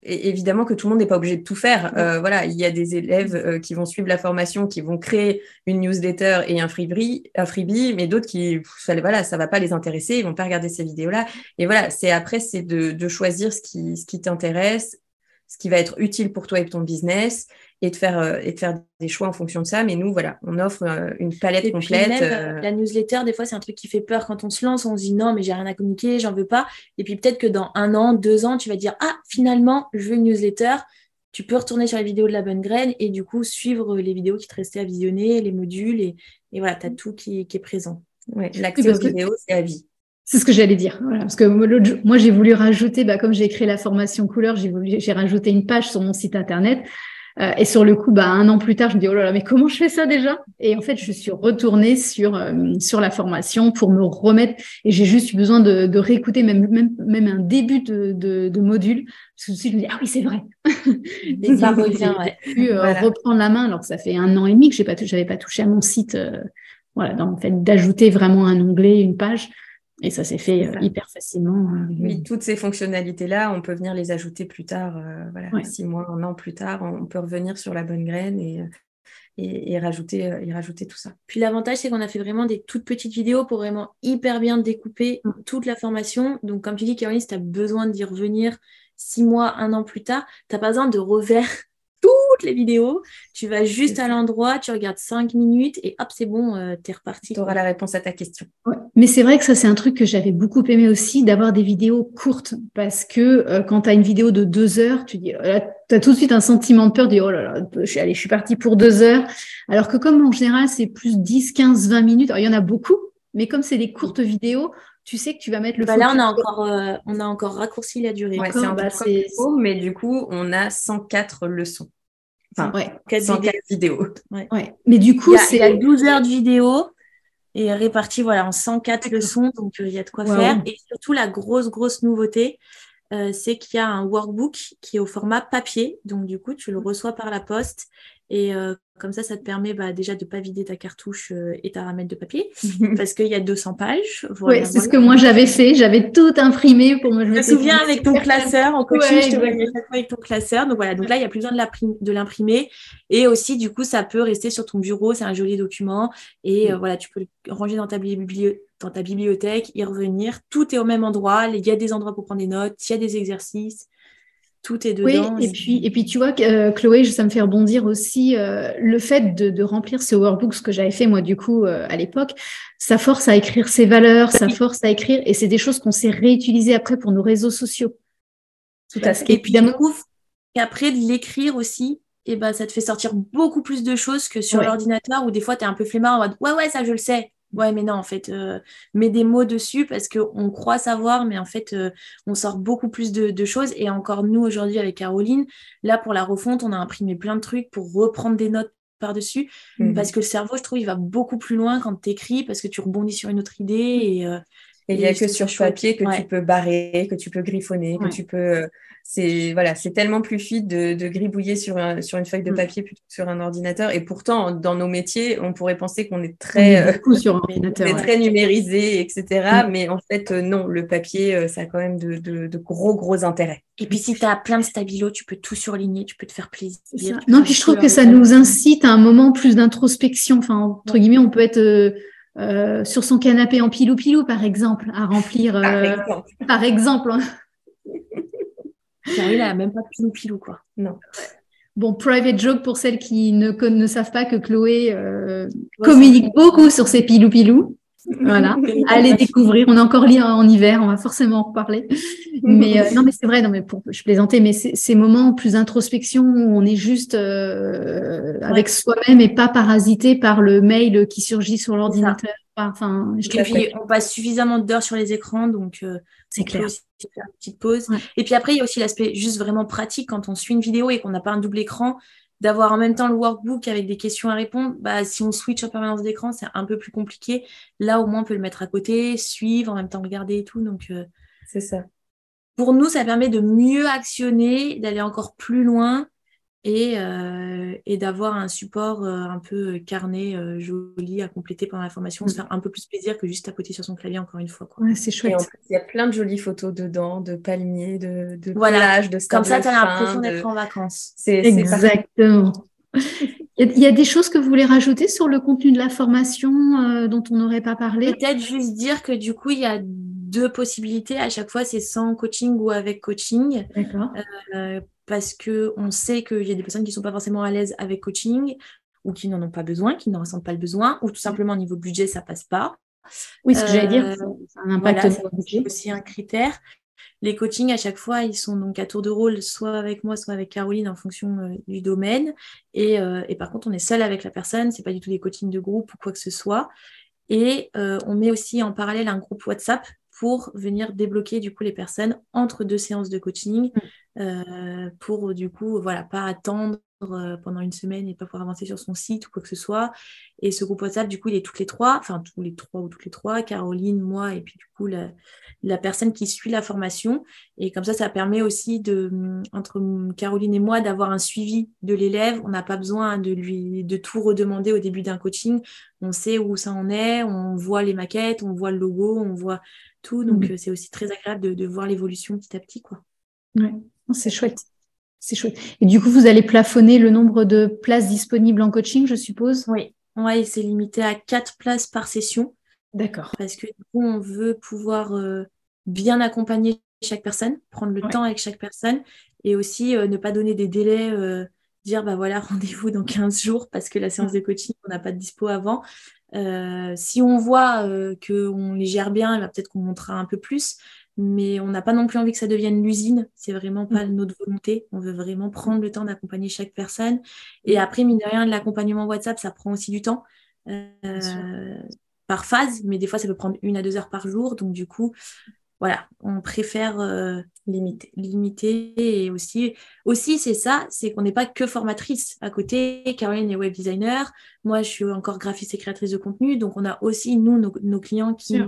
évidemment que tout le monde n'est pas obligé de tout faire. Euh, voilà, il y a des élèves euh, qui vont suivre la formation, qui vont créer une newsletter et un freebie, un freebie mais d'autres qui, voilà, ça va pas les intéresser, ils vont pas regarder ces vidéos-là. Et voilà, c'est après, c'est de, de, choisir ce qui, ce qui t'intéresse, ce qui va être utile pour toi et ton business, et de faire euh, et de faire des choix en fonction de ça. Mais nous, voilà, on offre euh, une palette complète. Euh, la newsletter, des fois, c'est un truc qui fait peur quand on se lance. On se dit non, mais j'ai rien à communiquer, j'en veux pas. Et puis peut-être que dans un an, deux ans, tu vas dire ah finalement, je veux une newsletter. Tu peux retourner sur les vidéos de la bonne graine et du coup suivre les vidéos qui te restaient à visionner, les modules et, et voilà, tu as tout qui, est présent. Ouais, L'accès aux vidéos, c'est à vie. C'est ce que j'allais dire. parce que moi, j'ai voulu rajouter, bah, comme j'ai créé la formation couleur, j'ai voulu, j'ai rajouté une page sur mon site internet euh, et sur le coup, bah, un an plus tard, je me dis, oh là là, mais comment je fais ça déjà? Et en fait, je suis retournée sur, euh, sur la formation pour me remettre. Et j'ai juste eu besoin de, de réécouter même, même, même un début de, de, de module. Parce que je me dis, ah oui, c'est vrai. et ça revient, ouais. pu euh, reprendre la main alors que ça fait un an et demi que je n'avais pas, pas touché à mon site. voilà, dans le fait d'ajouter vraiment un onglet, une page. Et ça s'est fait euh, hyper facilement. Euh, oui, toutes ces fonctionnalités-là, on peut venir les ajouter plus tard, euh, voilà, six mois, un an plus tard, on peut revenir sur la bonne graine et, et, rajouter, et rajouter tout ça. Puis l'avantage, c'est qu'on a fait vraiment des toutes petites vidéos pour vraiment hyper bien découper mm. toute la formation. Donc, comme tu dis, Caroline, si tu as besoin d'y revenir six mois, un an plus tard, tu n'as pas besoin de refaire les vidéos. Tu vas juste à l'endroit, tu regardes cinq minutes et hop, c'est bon, euh, tu es reparti. Tu auras la réponse à ta question. Mais c'est vrai que ça, c'est un truc que j'avais beaucoup aimé aussi, d'avoir des vidéos courtes. Parce que euh, quand tu as une vidéo de deux heures, tu dis, oh tu as tout de suite un sentiment de peur, tu dis, oh là là, je suis, allée, je suis partie pour deux heures. Alors que comme en général, c'est plus 10, 15, 20 minutes, il y en a beaucoup, mais comme c'est des courtes vidéos, tu sais que tu vas mettre le bah Là, on a, encore, euh, on a encore raccourci la durée. c'est un bah, mais du coup, on a 104 leçons. Enfin, ouais, 4 vidéos. Ouais. Mais du coup, c'est. Il y a 12 heures de vidéo et réparti voilà, en 104 leçons, donc euh, il y a de quoi faire. Et surtout, la grosse, grosse nouveauté, euh, c'est qu'il y a un workbook qui est au format papier. Donc, du coup, tu le reçois par la poste et euh, comme ça, ça te permet bah, déjà de ne pas vider ta cartouche euh, et ta ramette de papier parce qu'il y a 200 pages. Voilà, oui, c'est ce que moi j'avais fait. J'avais tout imprimé pour me. Je me souviens avec ton classeur en coaching, je te voyais chaque fois avec ton classeur. Donc voilà, donc là il n'y a plus besoin de l'imprimer et aussi du coup ça peut rester sur ton bureau. C'est un joli document et euh, voilà tu peux le ranger dans ta bibliothèque dans ta bibliothèque, y revenir. Tout est au même endroit. Il y a des endroits pour prendre des notes, il y a des exercices tout est dedans. Oui, et, puis, et puis tu vois, euh, Chloé, ça me fait rebondir aussi euh, le fait de, remplir ce workbook, ce que j'avais fait moi du coup euh, à l'époque, ça force à écrire ses valeurs, ça force à écrire, et c'est des choses qu'on sait réutiliser après pour nos réseaux sociaux. Tout à fait. Et puis, après de l'écrire aussi, et eh ben, ça te fait sortir beaucoup plus de choses que sur l'ordinateur où des fois tu es un peu flemmard en mode ouais, ouais, ça je le sais. Ouais, mais non, en fait, euh, mets des mots dessus parce qu'on croit savoir, mais en fait, euh, on sort beaucoup plus de, choses. Et encore, nous, aujourd'hui, avec Caroline, là, pour la refonte, on a imprimé plein de trucs pour reprendre des notes par-dessus. Mhm. Parce que le cerveau, je trouve, il va beaucoup plus loin quand tu écris parce que tu rebondis sur une autre idée. Et, euh, il n'y a que sur papier que tu peux barrer, que tu peux griffonner, que tu peux c'est voilà, c'est tellement plus fluide de, de gribouiller sur, sur une feuille de mm. papier plutôt que sur un ordinateur. Et pourtant, dans nos métiers, on pourrait penser qu'on est très, euh, sur ordinateur, très numérisé, etc. Mm. Mais en fait, euh, non, le papier, euh, ça a quand même de, de, gros, gros intérêts. Et puis, si tu as plein de stabilo, tu peux tout surligner, tu peux te faire plaisir. Non, puis je trouve que ça nous incite à un moment plus d'introspection. Enfin, entre guillemets, on peut être sur son canapé en pilou-pilou, par exemple, à remplir. par exemple. Par exemple hein. il n'a même pas pilou pilou, quoi. Non. Bon, private joke pour celles qui ne, ne savent pas que Chloé euh, communique beaucoup sur ses pilou pilou. Voilà, allez découvrir. On a encore lié en hiver, on va forcément en reparler. Mais euh, non, mais c'est vrai, non, mais pour, je plaisantais, mais ces moments plus introspection où on est juste euh, avec soi-même et pas parasité par le mail qui surgit sur l'ordinateur. Enfin, je et puis, on passe suffisamment d'heures sur les écrans, donc euh, c'est clair. Aussi faire une petite pause. Et puis après, il y a aussi l'aspect juste vraiment pratique quand on suit une vidéo et qu'on n'a pas un double écran, d'avoir en même temps le workbook avec des questions à répondre. Bah, si on switch en permanence d'écran, c'est un peu plus compliqué. Là, au moins, on peut le mettre à côté, suivre, en même temps regarder et tout. Donc, euh, c'est ça. Pour nous, ça permet de mieux actionner, d'aller encore plus loin et, euh, et d'avoir un support euh, un peu carnet euh, joli à compléter pendant la formation, se mm. faire un peu plus plaisir que juste tapoter sur son clavier encore une fois. Ouais, c'est chouette. il y a plein de jolies photos dedans, de palmiers, de, de voilà. de Comme ça, tu as l'impression d'être en vacances. C'est, Exactement. Il y a des choses que vous voulez rajouter sur le contenu de la formation dont on n'aurait pas parlé? Peut-être juste dire que du coup, il y a deux possibilités. À chaque fois, c'est sans coaching ou avec coaching. D'accord parce qu'on sait qu'il y a des personnes qui ne sont pas forcément à l'aise avec coaching ou qui n'en ont pas besoin, qui n'en ressentent pas le besoin, ou tout simplement au niveau budget, ça passe pas. Oui, ce que j'allais dire, euh, ça a un impact voilà, budget. C'est aussi un critère. Les coachings, à chaque fois, ils sont donc à tour de rôle, soit avec moi, soit avec Caroline, en fonction euh, du domaine. Et, euh, et, par contre, on est seul avec la personne, c'est pas du tout des coachings de groupe ou quoi que ce soit. Et on met aussi en parallèle un groupe WhatsApp pour venir débloquer du coup les personnes entre deux séances de coaching mm. euh, pour du coup voilà pas attendre euh, pendant une semaine et pas pouvoir avancer sur son site ou quoi que ce soit et ce groupe WhatsApp du coup il est toutes les trois enfin tous les trois ou toutes les trois Caroline moi et puis du coup la, la personne qui suit la formation et comme ça ça permet aussi de entre Caroline et moi d'avoir un suivi de l'élève on n'a pas besoin de lui de tout redemander au début d'un coaching on sait où ça en est on voit les maquettes on voit le logo on voit donc, mm. euh, c'est aussi très agréable de, voir l'évolution petit à petit. Quoi. Ouais, c'est chouette. C'est chouette. Et du coup, vous allez plafonner le nombre de places disponibles en coaching, je suppose? Oui, ouais, c'est limité à quatre places par session. D'accord. Parce que du coup, on veut pouvoir euh, bien accompagner chaque personne, prendre le temps avec chaque personne et aussi euh, ne pas donner des délais, dire bah voilà, rendez-vous dans 15 jours parce que la séance de coaching, on n'a pas de dispo avant. Euh, si on voit euh, qu'on les gère bien, eh peut-être qu'on montrera un peu plus, mais on n'a pas non plus envie que ça devienne l'usine. C'est vraiment pas mm. notre volonté. On veut vraiment prendre le temps d'accompagner chaque personne. Et après, mine de rien, l'accompagnement WhatsApp, ça prend aussi du temps. Euh, par phase, mais des fois ça peut prendre une à deux heures par jour. Donc du coup, voilà, on préfère euh, limiter, limiter. Et aussi, aussi c'est ça, c'est qu'on n'est pas que formatrice. À côté, Caroline est web designer. Moi, je suis encore graphiste et créatrice de contenu. Donc, on a aussi, nous, nos, clients qui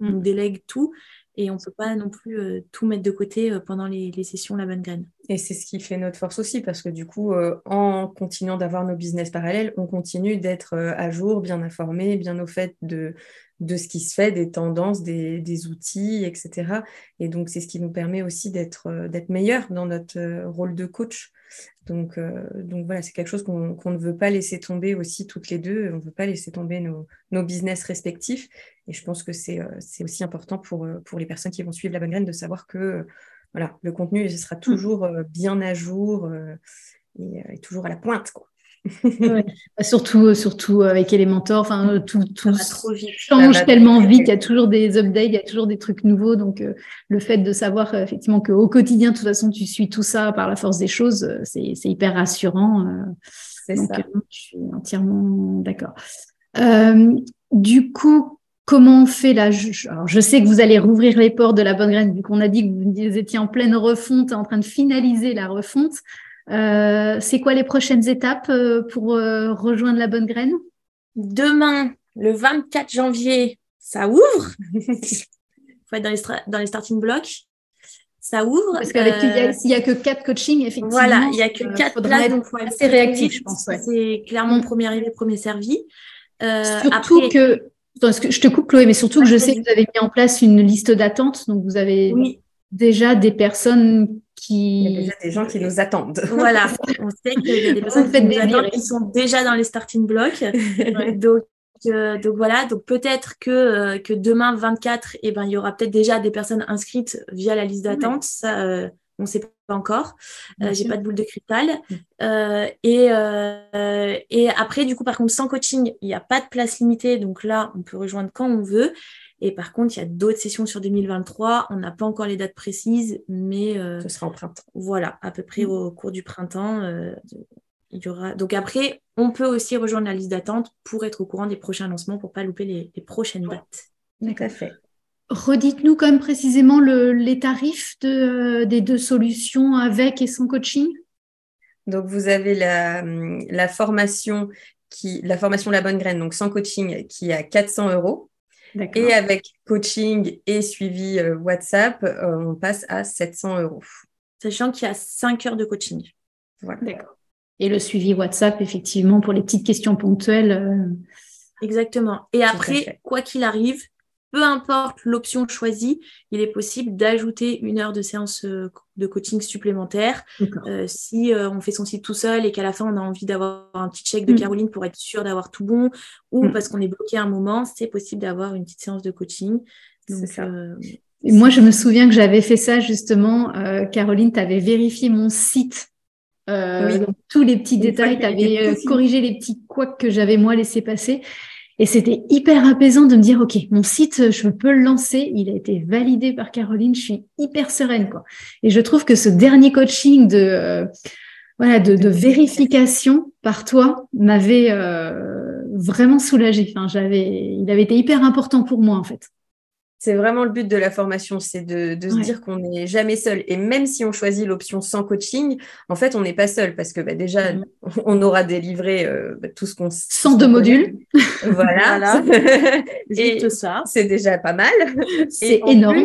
nous, délèguent tout. Et on ne peut pas non plus euh, tout mettre de côté euh, pendant les, sessions La Bonne Graine. Et c'est ce qui fait notre force aussi, parce que du coup, en continuant d'avoir nos business parallèles, on continue d'être à jour, bien informé, bien au fait de, de ce qui se fait, des tendances, des, outils, etc. Et donc, c'est ce qui nous permet aussi d'être euh, meilleurs dans notre euh, rôle de coach. Donc, euh, donc voilà, c'est quelque chose qu'on ne veut pas laisser tomber aussi toutes les deux. On ne veut pas laisser tomber nos, business respectifs. Et je pense que c'est aussi important pour, pour les personnes qui vont suivre la bonne graine de savoir que voilà, le contenu ce sera toujours bien à jour et, et toujours à la pointe. Quoi. Bah, surtout, surtout avec Elementor, enfin tout, tout change tellement vite. Il y a toujours des updates, il y a toujours des trucs nouveaux. Donc euh, le fait de savoir euh, effectivement qu'au quotidien, de toute façon, tu suis tout ça par la force des choses, euh, c'est hyper rassurant. c'est ça. je suis entièrement d'accord. du coup, comment on fait là je, alors je sais que vous allez rouvrir les portes de la bonne graine, vu qu'on a dit que vous étiez en pleine refonte, en train de finaliser la refonte. Euh, c'est quoi les prochaines étapes euh, pour euh, rejoindre la bonne graine? Demain, le 24 janvier, ça ouvre. Il faut être dans les, dans les starting blocks. Ça ouvre. Parce qu'avec il n'y a, que quatre coachings, effectivement. Voilà, il n'y a que quatre places, donc faut assez réactif, je pense. C'est clairement premier arrivé, premier servi. Surtout que je te coupe Chloé, mais surtout que je sais que vous avez mis en place une liste d'attente, donc vous avez déjà des personnes qui... Il y a déjà des gens qui nous attendent. Voilà, on sait qu'il y a des personnes qui, sont déjà dans les starting blocks. donc, euh, donc voilà, donc peut-être que, euh, que demain 24, eh ben, il y aura peut-être déjà des personnes inscrites via la liste d'attente. Ça, euh, on ne sait pas encore. Euh, j'ai pas de boule de cristal. Mm. Euh, et, euh, et après, du coup, par contre, sans coaching, il n'y a pas de place limitée. Donc là, on peut rejoindre quand on veut. Et par contre, il y a d'autres sessions sur 2023. On n'a pas encore les dates précises, mais ce sera en printemps. Voilà, à peu près mm. au cours du printemps. il y aura... Donc après, on peut aussi rejoindre la liste d'attente pour être au courant des prochains lancements, pour ne pas louper les, les prochaines dates. Tout à fait. Redites-nous quand même précisément les tarifs de, des deux solutions avec et sans coaching. Donc, vous avez la, formation qui, la formation La Bonne Graine, donc sans coaching, qui est à 400 euros. Et avec coaching et suivi euh, WhatsApp, euh, on passe à 700 euros. Sachant qu'il y a 5 heures de coaching. Voilà. D'accord. Et le suivi WhatsApp, effectivement, pour les petites questions ponctuelles. Euh, Exactement. Et après, quoi qu'il arrive, peu importe l'option choisie, il est possible d'ajouter une heure de séance euh, de coaching supplémentaire. Euh, si euh, on fait son site tout seul et qu'à la fin on a envie d'avoir un petit check de mm. Caroline pour être sûr d'avoir tout bon, ou mm. parce qu'on est bloqué un moment, c'est possible d'avoir une petite séance de coaching. moi, je me souviens que j'avais fait ça justement. Caroline, tu avais vérifié mon site. tous les petits détails, tu avais corrigé les petits couacs que j'avais moi laissé passer. Et c'était hyper apaisant de me dire, OK, mon site, je peux le lancer. Il a été validé par Caroline. Je suis hyper sereine, quoi. Et je trouve que ce dernier coaching de, euh, voilà, de, vérification par toi m'avait euh, vraiment soulagée. Enfin, j'avais, il avait été hyper important pour moi, en fait. C'est vraiment le but de la formation, c'est de, se dire qu'on n'est jamais seul. Et même si on choisit l'option sans coaching, en fait, on n'est pas seul parce que bah, déjà, mm. on aura délivré euh, bah, tout ce qu'on... Sans deux modules. Voilà. Et ça. C'est déjà pas mal. C'est énorme.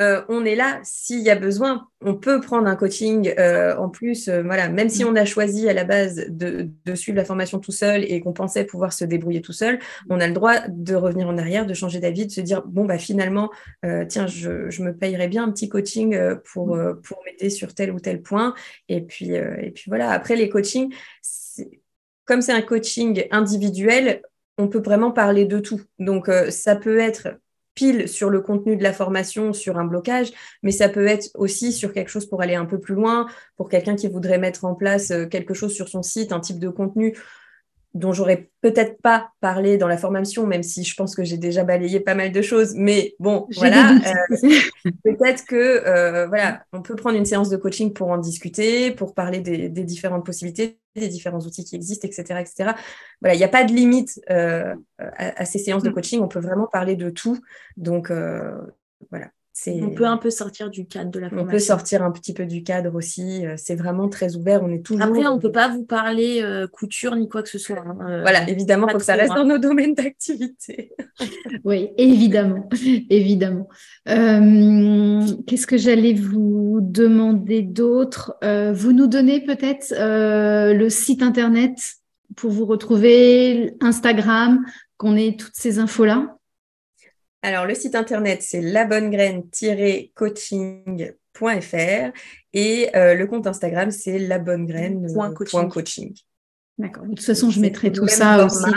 Euh, on est là s'il y a besoin. On peut prendre un coaching euh, en plus. Euh, voilà, même si on a choisi à la base de, suivre la formation tout seul et qu'on pensait pouvoir se débrouiller tout seul, on a le droit de revenir en arrière, de changer d'avis, de se dire bon bah finalement, tiens, je, me payerais bien un petit coaching pour pour m'aider sur tel ou tel point. Et puis et puis voilà. Après les coachings, comme c'est un coaching individuel, on peut vraiment parler de tout. Donc ça peut être pile sur le contenu de la formation, sur un blocage, mais ça peut être aussi sur quelque chose pour aller un peu plus loin, pour quelqu'un qui voudrait mettre en place euh, quelque chose sur son site, un type de contenu dont j'aurais peut-être pas parlé dans la formation, même si je pense que j'ai déjà balayé pas mal de choses. Mais bon, voilà, euh, peut-être que euh, voilà, on peut prendre une séance de coaching pour en discuter, pour parler des, différentes possibilités, des différents outils qui existent, etc., etc. Voilà, il n'y a pas de limite euh, à, ces séances de mm. coaching. On peut vraiment parler de tout. Donc voilà. On peut un peu sortir du cadre de la formation. On peut sortir un petit peu du cadre aussi. Euh, c'est vraiment très ouvert. On est toujours. Après, on ne peut pas vous parler euh, couture ni quoi que ce soit. Hein. Euh, voilà, évidemment, il faut que ça reste dans nos domaines d'activité. oui, évidemment. évidemment. Qu'est-ce que j'allais vous demander d'autre? Vous nous donnez peut-être le site internet pour vous retrouver, Instagram, qu'on ait toutes ces infos-là? Alors, le site internet, c'est labonnegraine-coaching.fr et euh, le compte Instagram, c'est labonnegraine.coaching. D'accord. De toute façon, je mettrai tout ça aussi.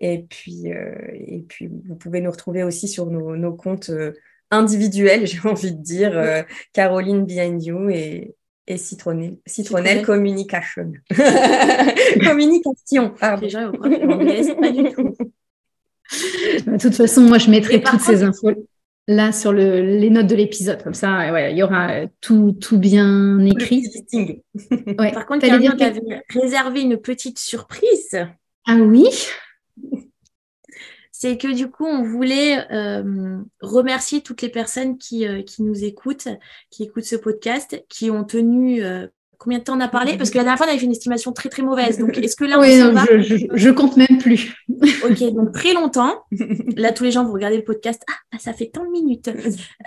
Et puis, euh, et puis, vous pouvez nous retrouver aussi sur nos, comptes euh, individuels, j'ai envie de dire, Caroline Behind You et, et Citronnelle, Citronnelle Communication. Communication, pardon. Déjà, pas du tout. de toute façon, moi, je mettrai toutes ces infos là sur les notes de l'épisode. Comme ça, il y aura tout, tout bien écrit. Par contre, quelqu'un qui avait réservé une petite surprise. Ah oui? C'est que du coup, on voulait remercier toutes les personnes qui, qui nous écoutent, qui écoutent ce podcast, qui ont tenu Combien de temps on a parlé? Parce que la dernière fois, on avait fait une estimation très très mauvaise. Donc, est-ce que là, on oui, non, je, je, compte même plus. ok, donc très longtemps. Là, tous les gens, vous regardez le podcast. Ah, bah, ça fait tant de minutes.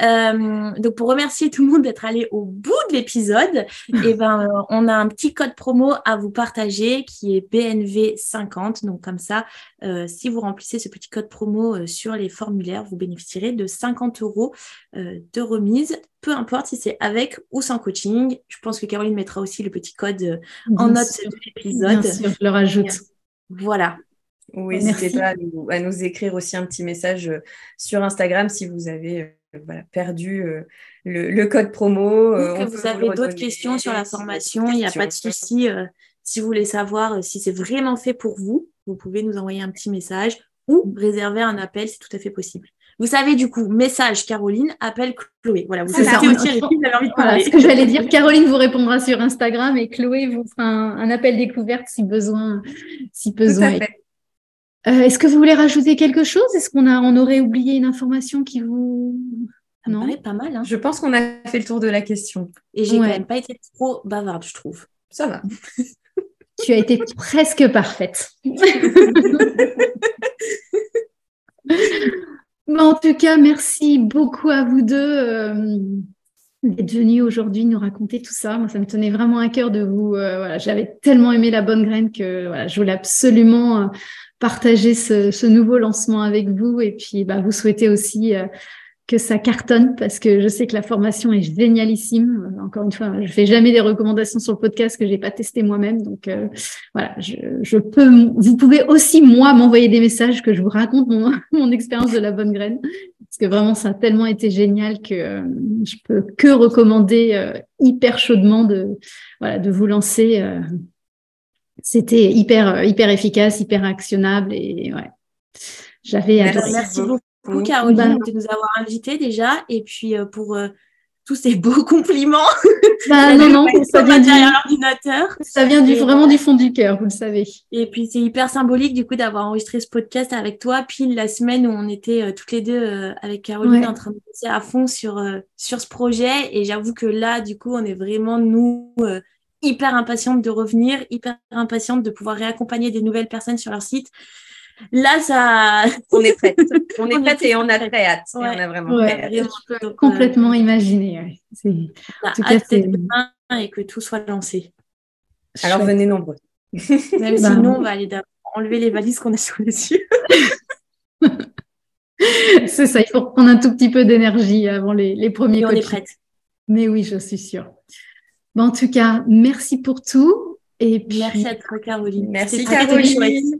Euh, donc, pour remercier tout le monde d'être allé au bout de l'épisode, eh ben, on a un petit code promo à vous partager qui est BNV50. Donc, comme ça, euh, si vous remplissez ce petit code promo euh, sur les formulaires, vous bénéficierez de 50 euros de remise peu importe si c'est avec ou sans coaching. Je pense que Caroline mettra aussi le petit code euh, en note de l'épisode. Bien sûr, je le rajoute. Voilà. Oui, n'hésitez pas à nous, écrire aussi un petit message euh, sur Instagram si vous avez euh, perdu le, code promo. que vous avez d'autres questions sur la formation, il n'y a pas de souci. si vous voulez savoir si c'est vraiment fait pour vous, vous pouvez nous envoyer un petit message ou réserver un appel, c'est tout à fait possible. Vous savez, du coup, message Caroline, appelle Chloé. Voilà, vous savez envie de parler. ce que j'allais dire, Caroline vous répondra sur Instagram et Chloé vous fera un, appel découverte si besoin. Si besoin. Euh, Est-ce que vous voulez rajouter quelque chose? Est-ce qu'on a, on aurait oublié une information qui vous. non, pas mal. Hein. Je pense qu'on a fait le tour de la question. Et j'ai quand même pas été trop bavarde, je trouve. Ça va. tu as été presque parfaite. en tout cas, merci beaucoup à vous deux euh, d'être venus aujourd'hui nous raconter tout ça. Moi, ça me tenait vraiment à cœur de vous. Euh, j'avais tellement aimé la bonne graine que je voulais absolument euh, partager ce, ce, nouveau lancement avec vous et puis bah, vous souhaiter aussi que ça cartonne parce que je sais que la formation est génialissime. Encore une fois, je fais jamais des recommandations sur le podcast que j'ai pas testé moi-même. Donc euh, voilà, je, je, peux. Vous pouvez aussi moi m'envoyer des messages que je vous raconte mon, mon expérience de la bonne graine parce que vraiment ça a tellement été génial que euh, je peux que recommander euh, hyper chaudement de voilà de vous lancer. C'était hyper hyper efficace, hyper actionnable et ouais. J'avais Merci beaucoup beaucoup, Caroline, bah, de nous avoir invités déjà. Et puis, euh, pour euh, tous ces beaux compliments. Bah, non, non, ça vient, du... l'ordinateur. ça vient du, vraiment du fond du cœur, vous le savez. Et puis, c'est hyper symbolique, du coup, d'avoir enregistré ce podcast avec toi, pile la semaine où on était euh, toutes les deux avec Caroline en train de passer à fond sur, sur ce projet. Et j'avoue que là, du coup, on est vraiment, nous, hyper impatientes de revenir, hyper impatientes de pouvoir réaccompagner des nouvelles personnes sur leur site. Là, ça. On est prête. On est prête et on a très hâte. On a vraiment très hâte. complètement imaginer. imaginer. On a hâte demain et que tout soit lancé. Alors venez nombreux. Même bah, sinon, on va aller enlever les valises qu'on a sous les yeux. C'est ça, il faut prendre un tout petit peu d'énergie avant les, les premiers On est prête. Mais oui, je suis sûre. Bon, en tout cas, merci pour tout. Et puis... Merci à toi, Caroline. Merci, Caroline.